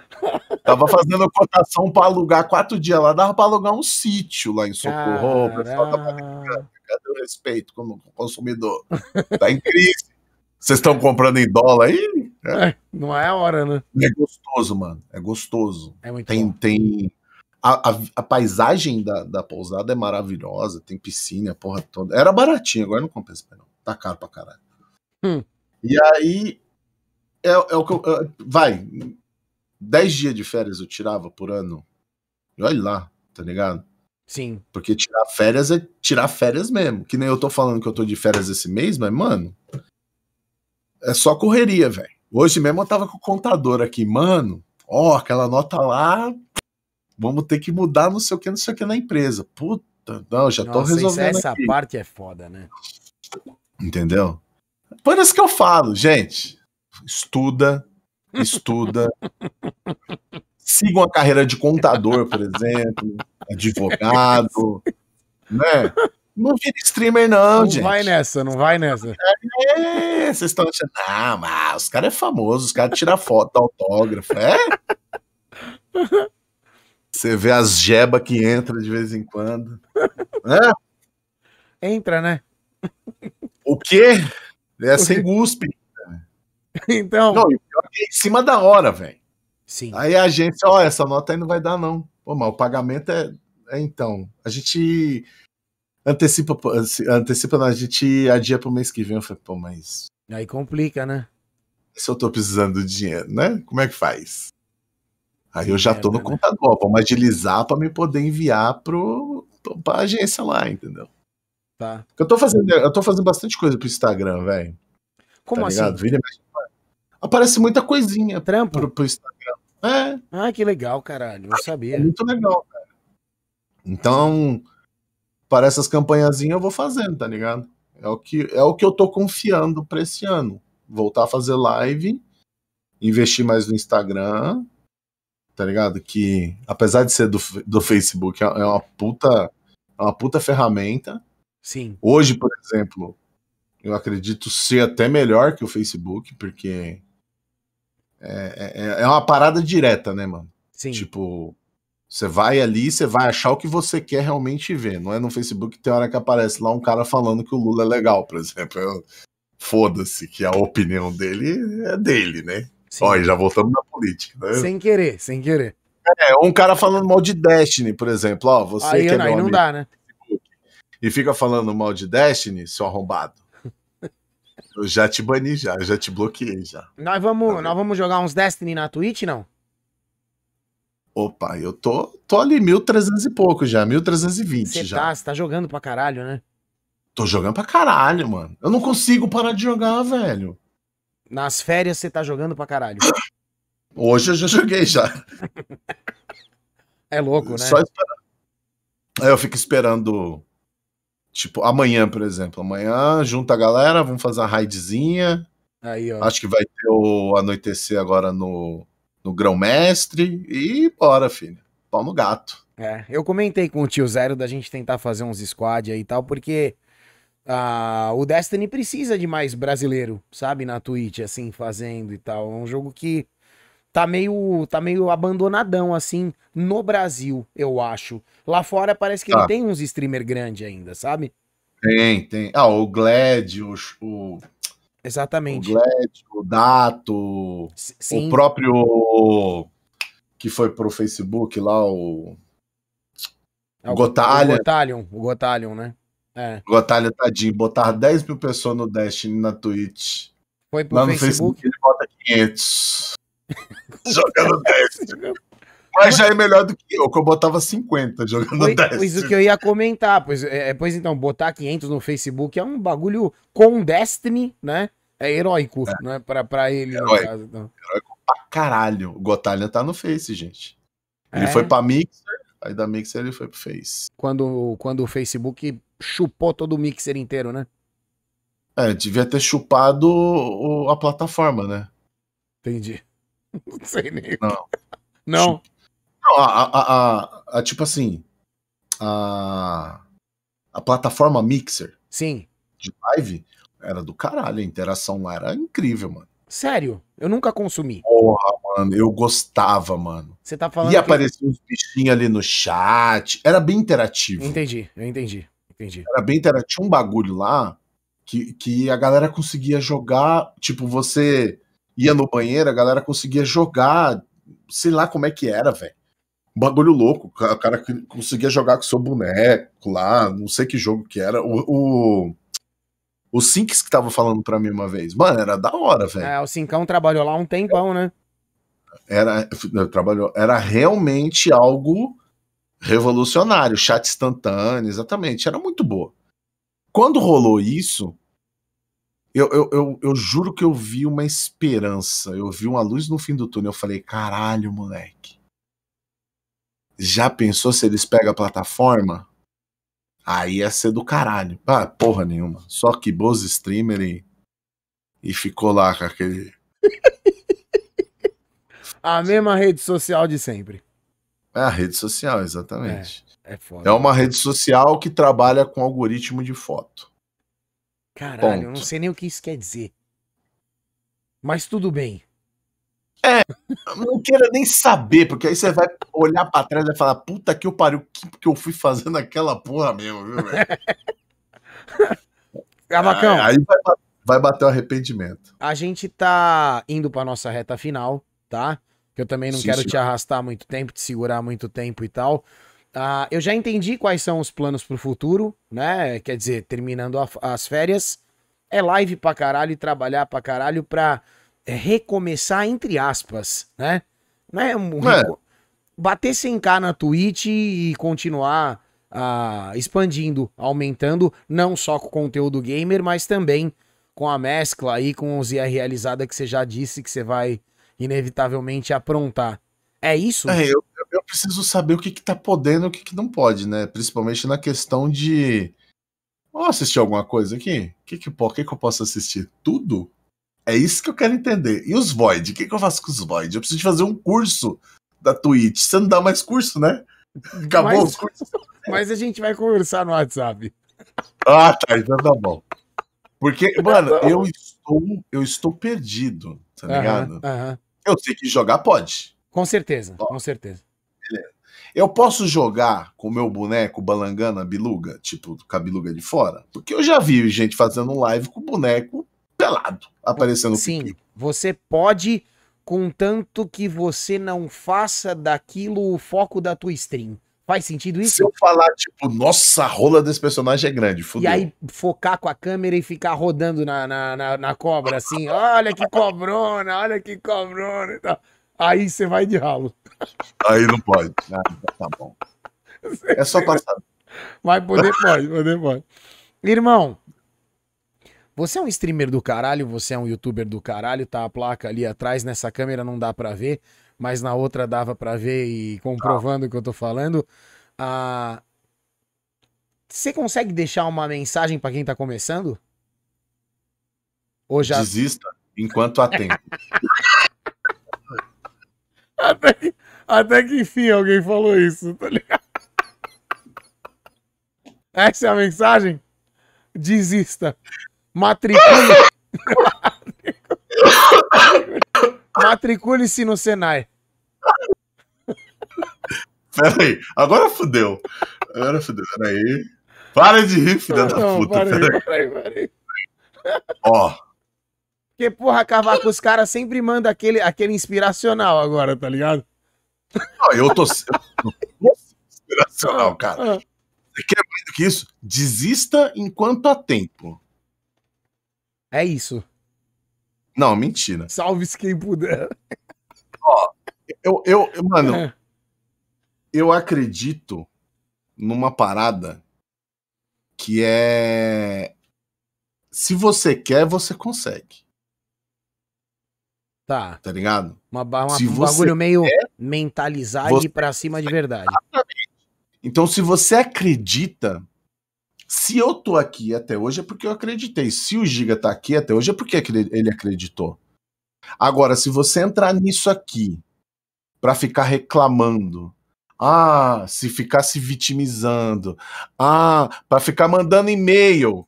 Tava fazendo cotação pra alugar quatro dias lá, dava pra alugar um sítio lá em Socorro. Ô, pessoal tá Caraca. Cadê o respeito como consumidor? Tá em crise. Vocês estão comprando em dólar aí? É, Não é a hora, né? É gostoso, mano. É gostoso. É muito Tem, bom. tem. A, a, a paisagem da, da pousada é maravilhosa, tem piscina, a porra toda. Era baratinho, agora não compensa, não. Tá caro pra caralho. Hum. E aí. É, é o que eu. é, vai. 10 dias de férias eu tirava por ano. E olha lá, tá ligado? Sim. Porque tirar férias é tirar férias mesmo. Que nem eu tô falando que eu tô de férias esse mês, mas, mano. É só correria, velho. Hoje mesmo eu tava com o contador aqui, mano. Ó, aquela nota lá. Vamos ter que mudar não sei o que, não sei o que na empresa. Puta, não, já tô Nossa, isso- resolvendo essa aqui. parte é foda, né? Entendeu? Por isso que eu falo, gente. Estuda, estuda. Sigam a carreira de contador, por exemplo, advogado, né? Não vira streamer, não, Não gente. vai nessa, não vai nessa. É, vocês estão achando, ah, mas os caras é famoso, os caras tiram foto, autógrafo, é? Você vê as jeba que entra de vez em quando. É? Entra, né? O quê? É sem guspe. Então. Não, é que é em cima da hora, velho. Sim. Aí a agência, ó, essa nota aí não vai dar, não. Pô, mas o pagamento é. é então. A gente antecipa, antecipa, não, a gente adia pro mês que vem. Eu falei, pô, mas Aí complica, né? se eu tô precisando de dinheiro, né? Como é que faz? Aí eu já tô no Merda, né? contador, vamos agilizar pra me poder enviar pro, pra agência lá, entendeu? Tá. Eu tô fazendo, eu tô fazendo bastante coisa pro Instagram, velho. Como tá assim? ligado? Aparece muita coisinha Trampo? pro, pro Instagram. É, Ah, que legal, caralho. Não É sabia. muito legal, cara. Então, para essas campanhazinhas eu vou fazendo, tá ligado? É o que, é o que eu tô confiando pra esse ano. Voltar a fazer live, investir mais no Instagram, tá ligado? Que, apesar de ser do, do Facebook, é é uma puta, é uma puta ferramenta. Sim. Hoje, por exemplo, eu acredito ser até melhor que o Facebook, porque é, é, é uma parada direta, né, mano? Sim. Tipo, você vai ali, você vai achar o que você quer realmente ver. Não é no Facebook que tem hora que aparece lá um cara falando que o Lula é legal, por exemplo. Foda-se, que a opinião dele é dele, né? sim. Olha, já voltamos na política, né? Sem querer, sem querer. É, um cara falando mal de Destiny, por exemplo. Ó, você Aí, que é não, meu aí não amigo dá, né? e fica falando mal de Destiny, seu arrombado. Eu já te bani já, eu já te bloqueei já. Nós vamos, Tá nós vamos jogar uns Destiny na Twitch, não? Opa, eu tô, tô ali 1300 e pouco já, 1320 Você já. tá, você tá jogando pra caralho, né? Tô jogando pra caralho, mano. Eu não consigo parar de jogar, velho. Nas férias você tá jogando pra caralho. Hoje eu já joguei já. É louco, né? Só esperando. Aí eu fico esperando. Tipo, amanhã, por exemplo. Amanhã, junta a galera, vamos fazer uma raidzinha. Aí, ó. Acho que vai ter o anoitecer agora no, no Grão-Mestre. E bora, filho. Pau no gato. É, eu comentei com o tio Zero da gente tentar fazer uns squad aí e tal, porque ah, o Destiny precisa de mais brasileiro, sabe, na Twitch, assim, fazendo e tal. É um jogo que tá meio, tá meio abandonadão, assim, no Brasil, eu acho. Lá fora parece que ele Tá. tem uns streamer grande ainda, sabe? Tem, tem. Ah, o Glad, o, o, o Exatamente. Glad, o Dato, Sim. o próprio que foi pro Facebook lá, o É o Gotalha. O Gotalion, o Gotalion, né? É. Gotalha Tadinho, botar 10 mil pessoas no Destiny na Twitch. Foi pro Lá no Facebook. Facebook ele bota 500. jogando Destiny. Mas já é melhor do que eu, que eu botava 50 jogando Foi, Destiny. pois o que eu ia comentar, pois, é, pois então, botar 500 no Facebook é um bagulho com Destiny, né? É heróico, né? Pra, pra ele, no Heróico. caso. Então. Pra caralho. O Gotalha tá no Face, gente. Ele É, foi pra Mixer, aí da Mixer ele foi pro Face. quando, quando o Facebook chupou todo o mixer inteiro, né? É, devia ter chupado o- a plataforma, né? Entendi. Não sei nem. Não. Não. Não, a, a, a- a- tipo assim, a, a plataforma Mixer Sim. de live era do caralho, a interação lá era incrível, mano. Sério, eu nunca consumi. Porra, mano, eu gostava, mano. Você tá falando. Que- aparecer uns bichinhos ali no chat, era bem interativo. Entendi, eu entendi. Entendi. Era bem interativo. Tinha um bagulho lá que, que a galera conseguia jogar, tipo, você ia no banheiro, a galera conseguia jogar, sei lá como é que era, velho. Um bagulho louco. O cara que conseguia jogar com seu boneco lá, não sei que jogo que era. O, o, o Sinks que tava falando pra mim uma vez. Mano, era da hora, velho. É, o Cincão trabalhou lá um tempão, né? Era, trabalhou, era realmente algo revolucionário. Chat instantâneo, exatamente. Era muito boa. Quando rolou isso, eu, eu, eu, eu juro que eu vi uma esperança. Eu vi uma luz no fim do túnel. Eu falei, caralho, moleque. Já pensou se eles pegam a plataforma? Aí ia ser do caralho. Ah, porra nenhuma. Só que boas streamer e, e ficou lá com aquele. A mesma rede social de sempre. É a rede social, exatamente. É foda. É uma rede social que trabalha com algoritmo de foto. Caralho, eu não Ponto. sei nem o que isso quer dizer. Mas tudo bem. Eu não quero nem saber, porque aí você vai olhar pra trás e vai falar: puta que eu pariu, o que, que eu fui fazendo aquela porra mesmo, viu, velho? Cavacão, Aí vai, ba- vai bater o arrependimento. a gente tá indo pra nossa reta final, tá? Que eu também não Sim, quero sim. te arrastar muito tempo, te segurar muito tempo e tal. Ah, eu já entendi quais são os planos pro futuro, né? Quer dizer, terminando a- as férias, é live pra caralho e trabalhar pra caralho pra é, recomeçar, entre aspas, né? Não é um É. bater 100k na Twitch e continuar ah, expandindo, aumentando, não só com o conteúdo gamer, mas também com a mescla aí com os IRLizada que você já disse que você vai inevitavelmente aprontar. É isso? É, eu, eu preciso saber o que, que tá podendo e o que, que não pode, né? Principalmente na questão de. Vou assistir alguma coisa aqui? O que, que, que, que eu posso assistir? Tudo? É isso que eu quero entender. E os Void? O que, que eu faço com os Void? Eu preciso de fazer um curso da Twitch. Você não dá mais curso, né? Acabou Mas- os cursos. Mas a gente vai conversar no WhatsApp. Ah, tá, então tá bom. Porque, mano, eu estou, eu estou perdido, tá ligado? Aham, aham. Eu sei que jogar pode. Com certeza, com certeza. Eu posso jogar com o meu boneco balangando a biluga, tipo, com a biluga de fora? Porque eu já vi gente fazendo live com o boneco pelado, aparecendo Sim, você pode, contanto que você não faça daquilo o foco da tua stream. Faz sentido Se isso? eu falar, tipo, nossa, a rola desse personagem é grande, E fudeu. aí focar com a câmera e ficar rodando na, na, na, na cobra, assim, olha que cobrona, olha que cobrona e tal. Aí você vai de ralo. Aí não pode. Ah, então tá bom. É só passar. Mas poder pode, poder pode. Irmão, você é um streamer do caralho, você é um youtuber do caralho, tá a placa ali atrás, nessa câmera não dá pra ver, mas na outra dava pra ver e comprovando o que eu tô falando. Ah, você consegue deixar uma mensagem pra quem tá começando? Ou já... Desista enquanto há tempo. Até que, até que enfim alguém falou isso, tá ligado? Essa é a mensagem? Desista. Matricule. Matricule-se no Senai. Peraí, agora fudeu. Agora fudeu. Peraí. Para de rir, filha da Não, puta. parei, pera aí. parei, parei. Ó, Porque, porra, cavar com os caras sempre manda aquele, aquele inspiracional agora, tá ligado? ó, eu tô. eu tô inspiracional, cara. Ah, Você quer mais do que isso? Desista enquanto há tempo. É isso. Não, mentira. Salve-se quem puder. Eu, eu, eu- mano, É. eu acredito numa parada que é. Se você quer, você consegue, Tá. tá ligado? Uma, uma- Se um bagulho meio mentalizar e ir pra cima de verdade. Então, se você acredita. Se eu tô aqui até hoje é porque eu acreditei. Se o Giga tá aqui até hoje é porque ele acreditou. Agora, se você entrar nisso aqui pra ficar reclamando, ah, se ficar se vitimizando, ah, pra ficar mandando e-mail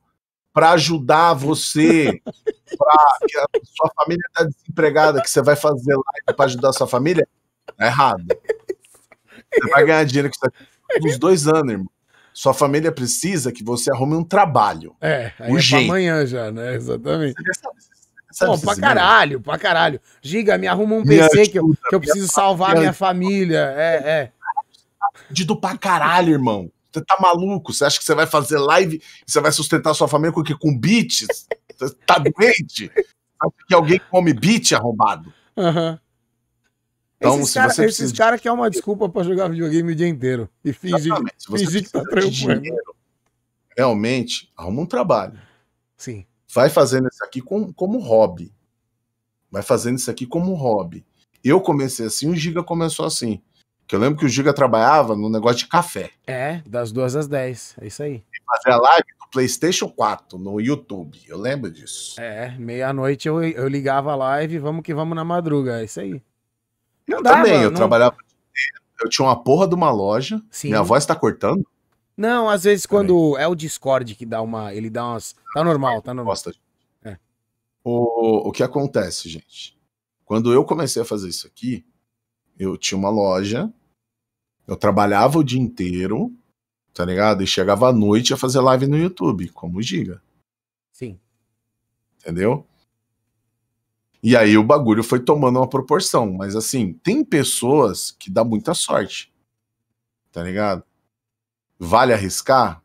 pra ajudar você, pra que a sua família tá desempregada, que você vai fazer live pra ajudar a sua família, tá errado. Você vai ganhar dinheiro com isso aqui uns dois anos, irmão. Sua família precisa que você arrume um trabalho. É, aí é amanhã já, né? Exatamente. Você sabe, sabe pra caralho, pra caralho. Giga, me arruma um Me PC que eu, ajuda, que eu preciso salvar ajuda. minha família. É, é. Fudido pra caralho, irmão. Você tá maluco? Você acha que você vai fazer live e você vai sustentar sua família com o quê? Com beats? Você tá doente? Acha que alguém come beat arrombado? Aham. Então, esses se caras precisa cara querem uma desculpa pra jogar videogame o dia inteiro. E fingir. Fingir que tá trampando. dinheiro, realmente, arruma um trabalho. Sim. Vai fazendo isso aqui com, como hobby. Vai fazendo isso aqui como hobby. Eu comecei assim, o Giga começou assim. Que eu lembro que o Giga trabalhava no negócio de café. É, das duas às dez. É isso aí. Fazia live do PlayStation 4 no YouTube. Eu lembro disso. É, meia-noite eu, eu ligava a live, vamos que vamos na madruga. É isso aí. Não eu dava, também, eu não- trabalhava. Eu tinha uma porra de uma loja. Sim. Minha voz tá cortando? Não, às vezes quando é o Discord que dá uma. Ele dá umas. Tá normal, tá normal. Gosta. É. O, o que acontece, gente? Quando eu comecei a fazer isso aqui, eu tinha uma loja, eu trabalhava o dia inteiro, tá ligado? E chegava à noite a fazer live no YouTube, como o Giga, Sim. entendeu? E aí o bagulho foi tomando uma proporção, mas assim, tem pessoas que dá muita sorte, tá ligado? Vale arriscar?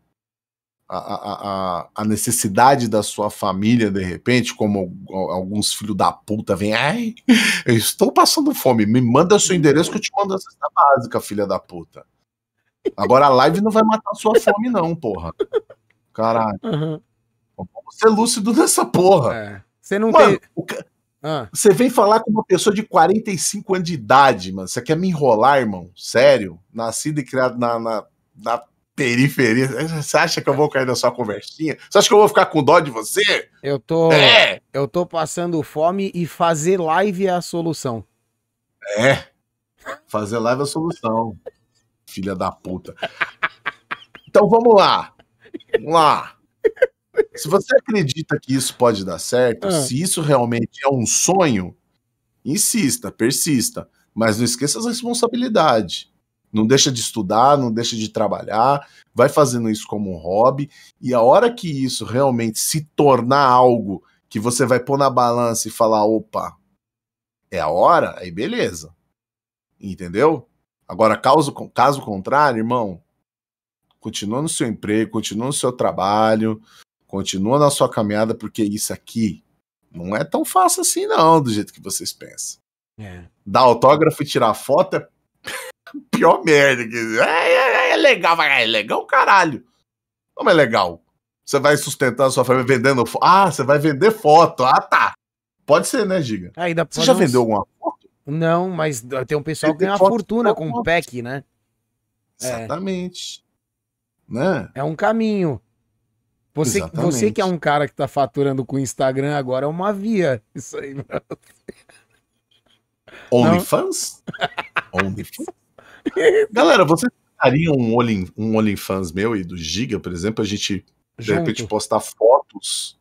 A, a, a, necessidade da sua família, de repente, como al- alguns filhos da puta vêm, ai, eu estou passando fome, me manda seu endereço que eu te mando a cesta básica, filha da puta. Agora a live não vai matar a sua fome, não, porra. Caralho, Aham. vamos ser lúcido nessa porra. É. Você não Mano, tem. o ca- Ah, você vem falar com uma pessoa de 45 anos de idade, mano. Você quer me enrolar, irmão? Sério? Nascido e criado na, na, na periferia. Você acha que eu vou cair na sua conversinha? Você acha que eu vou ficar com dó de você? eu tô. É! Eu tô passando fome e fazer live é a solução. É. Fazer live é a solução. Filha da puta. Então vamos lá. Vamos lá. Se você acredita que isso pode dar certo, Ah. se isso realmente é um sonho, insista, persista. Mas não esqueça as responsabilidades. Não deixa de estudar, não deixa de trabalhar, vai fazendo isso como um hobby. E a hora que isso realmente se tornar algo que você vai pôr na balança e falar: opa, é a hora, aí beleza. Entendeu? Agora, caso, caso contrário, irmão, continua no seu emprego, continua no seu trabalho, continua na sua caminhada, porque isso aqui não é tão fácil assim, não, do jeito que vocês pensam. É. Dar autógrafo e tirar foto é pior merda. que- É, é, é legal, vai, é legal, caralho. Como é legal? Você vai sustentar a sua família vendendo foto. Ah, você vai vender foto. Ah, tá. Pode ser, né, Giga? Dá pra Você já uns- vendeu alguma foto? Não, mas tem um pessoal que ganha uma fortuna com foto. pack, né? É. Exatamente. Né? É um caminho. Você, Exatamente. você que é um cara que tá faturando com o Instagram agora é uma via. Isso aí. OnlyFans? OnlyFans? Galera, vocês fariam um, Only, um OnlyFans meu e do Giga, por exemplo, a gente de repente postar fotos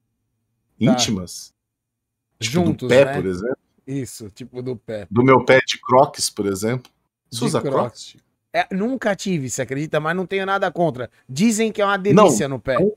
Tá. íntimas? Tipo juntos, do pé, né? por exemplo. Isso, tipo do pé. Do meu pé de crocs, por exemplo. Você usa Crocs. crocs? É, nunca tive, você acredita? Mas não tenho nada contra. Dizem que é uma delícia no pé. Com,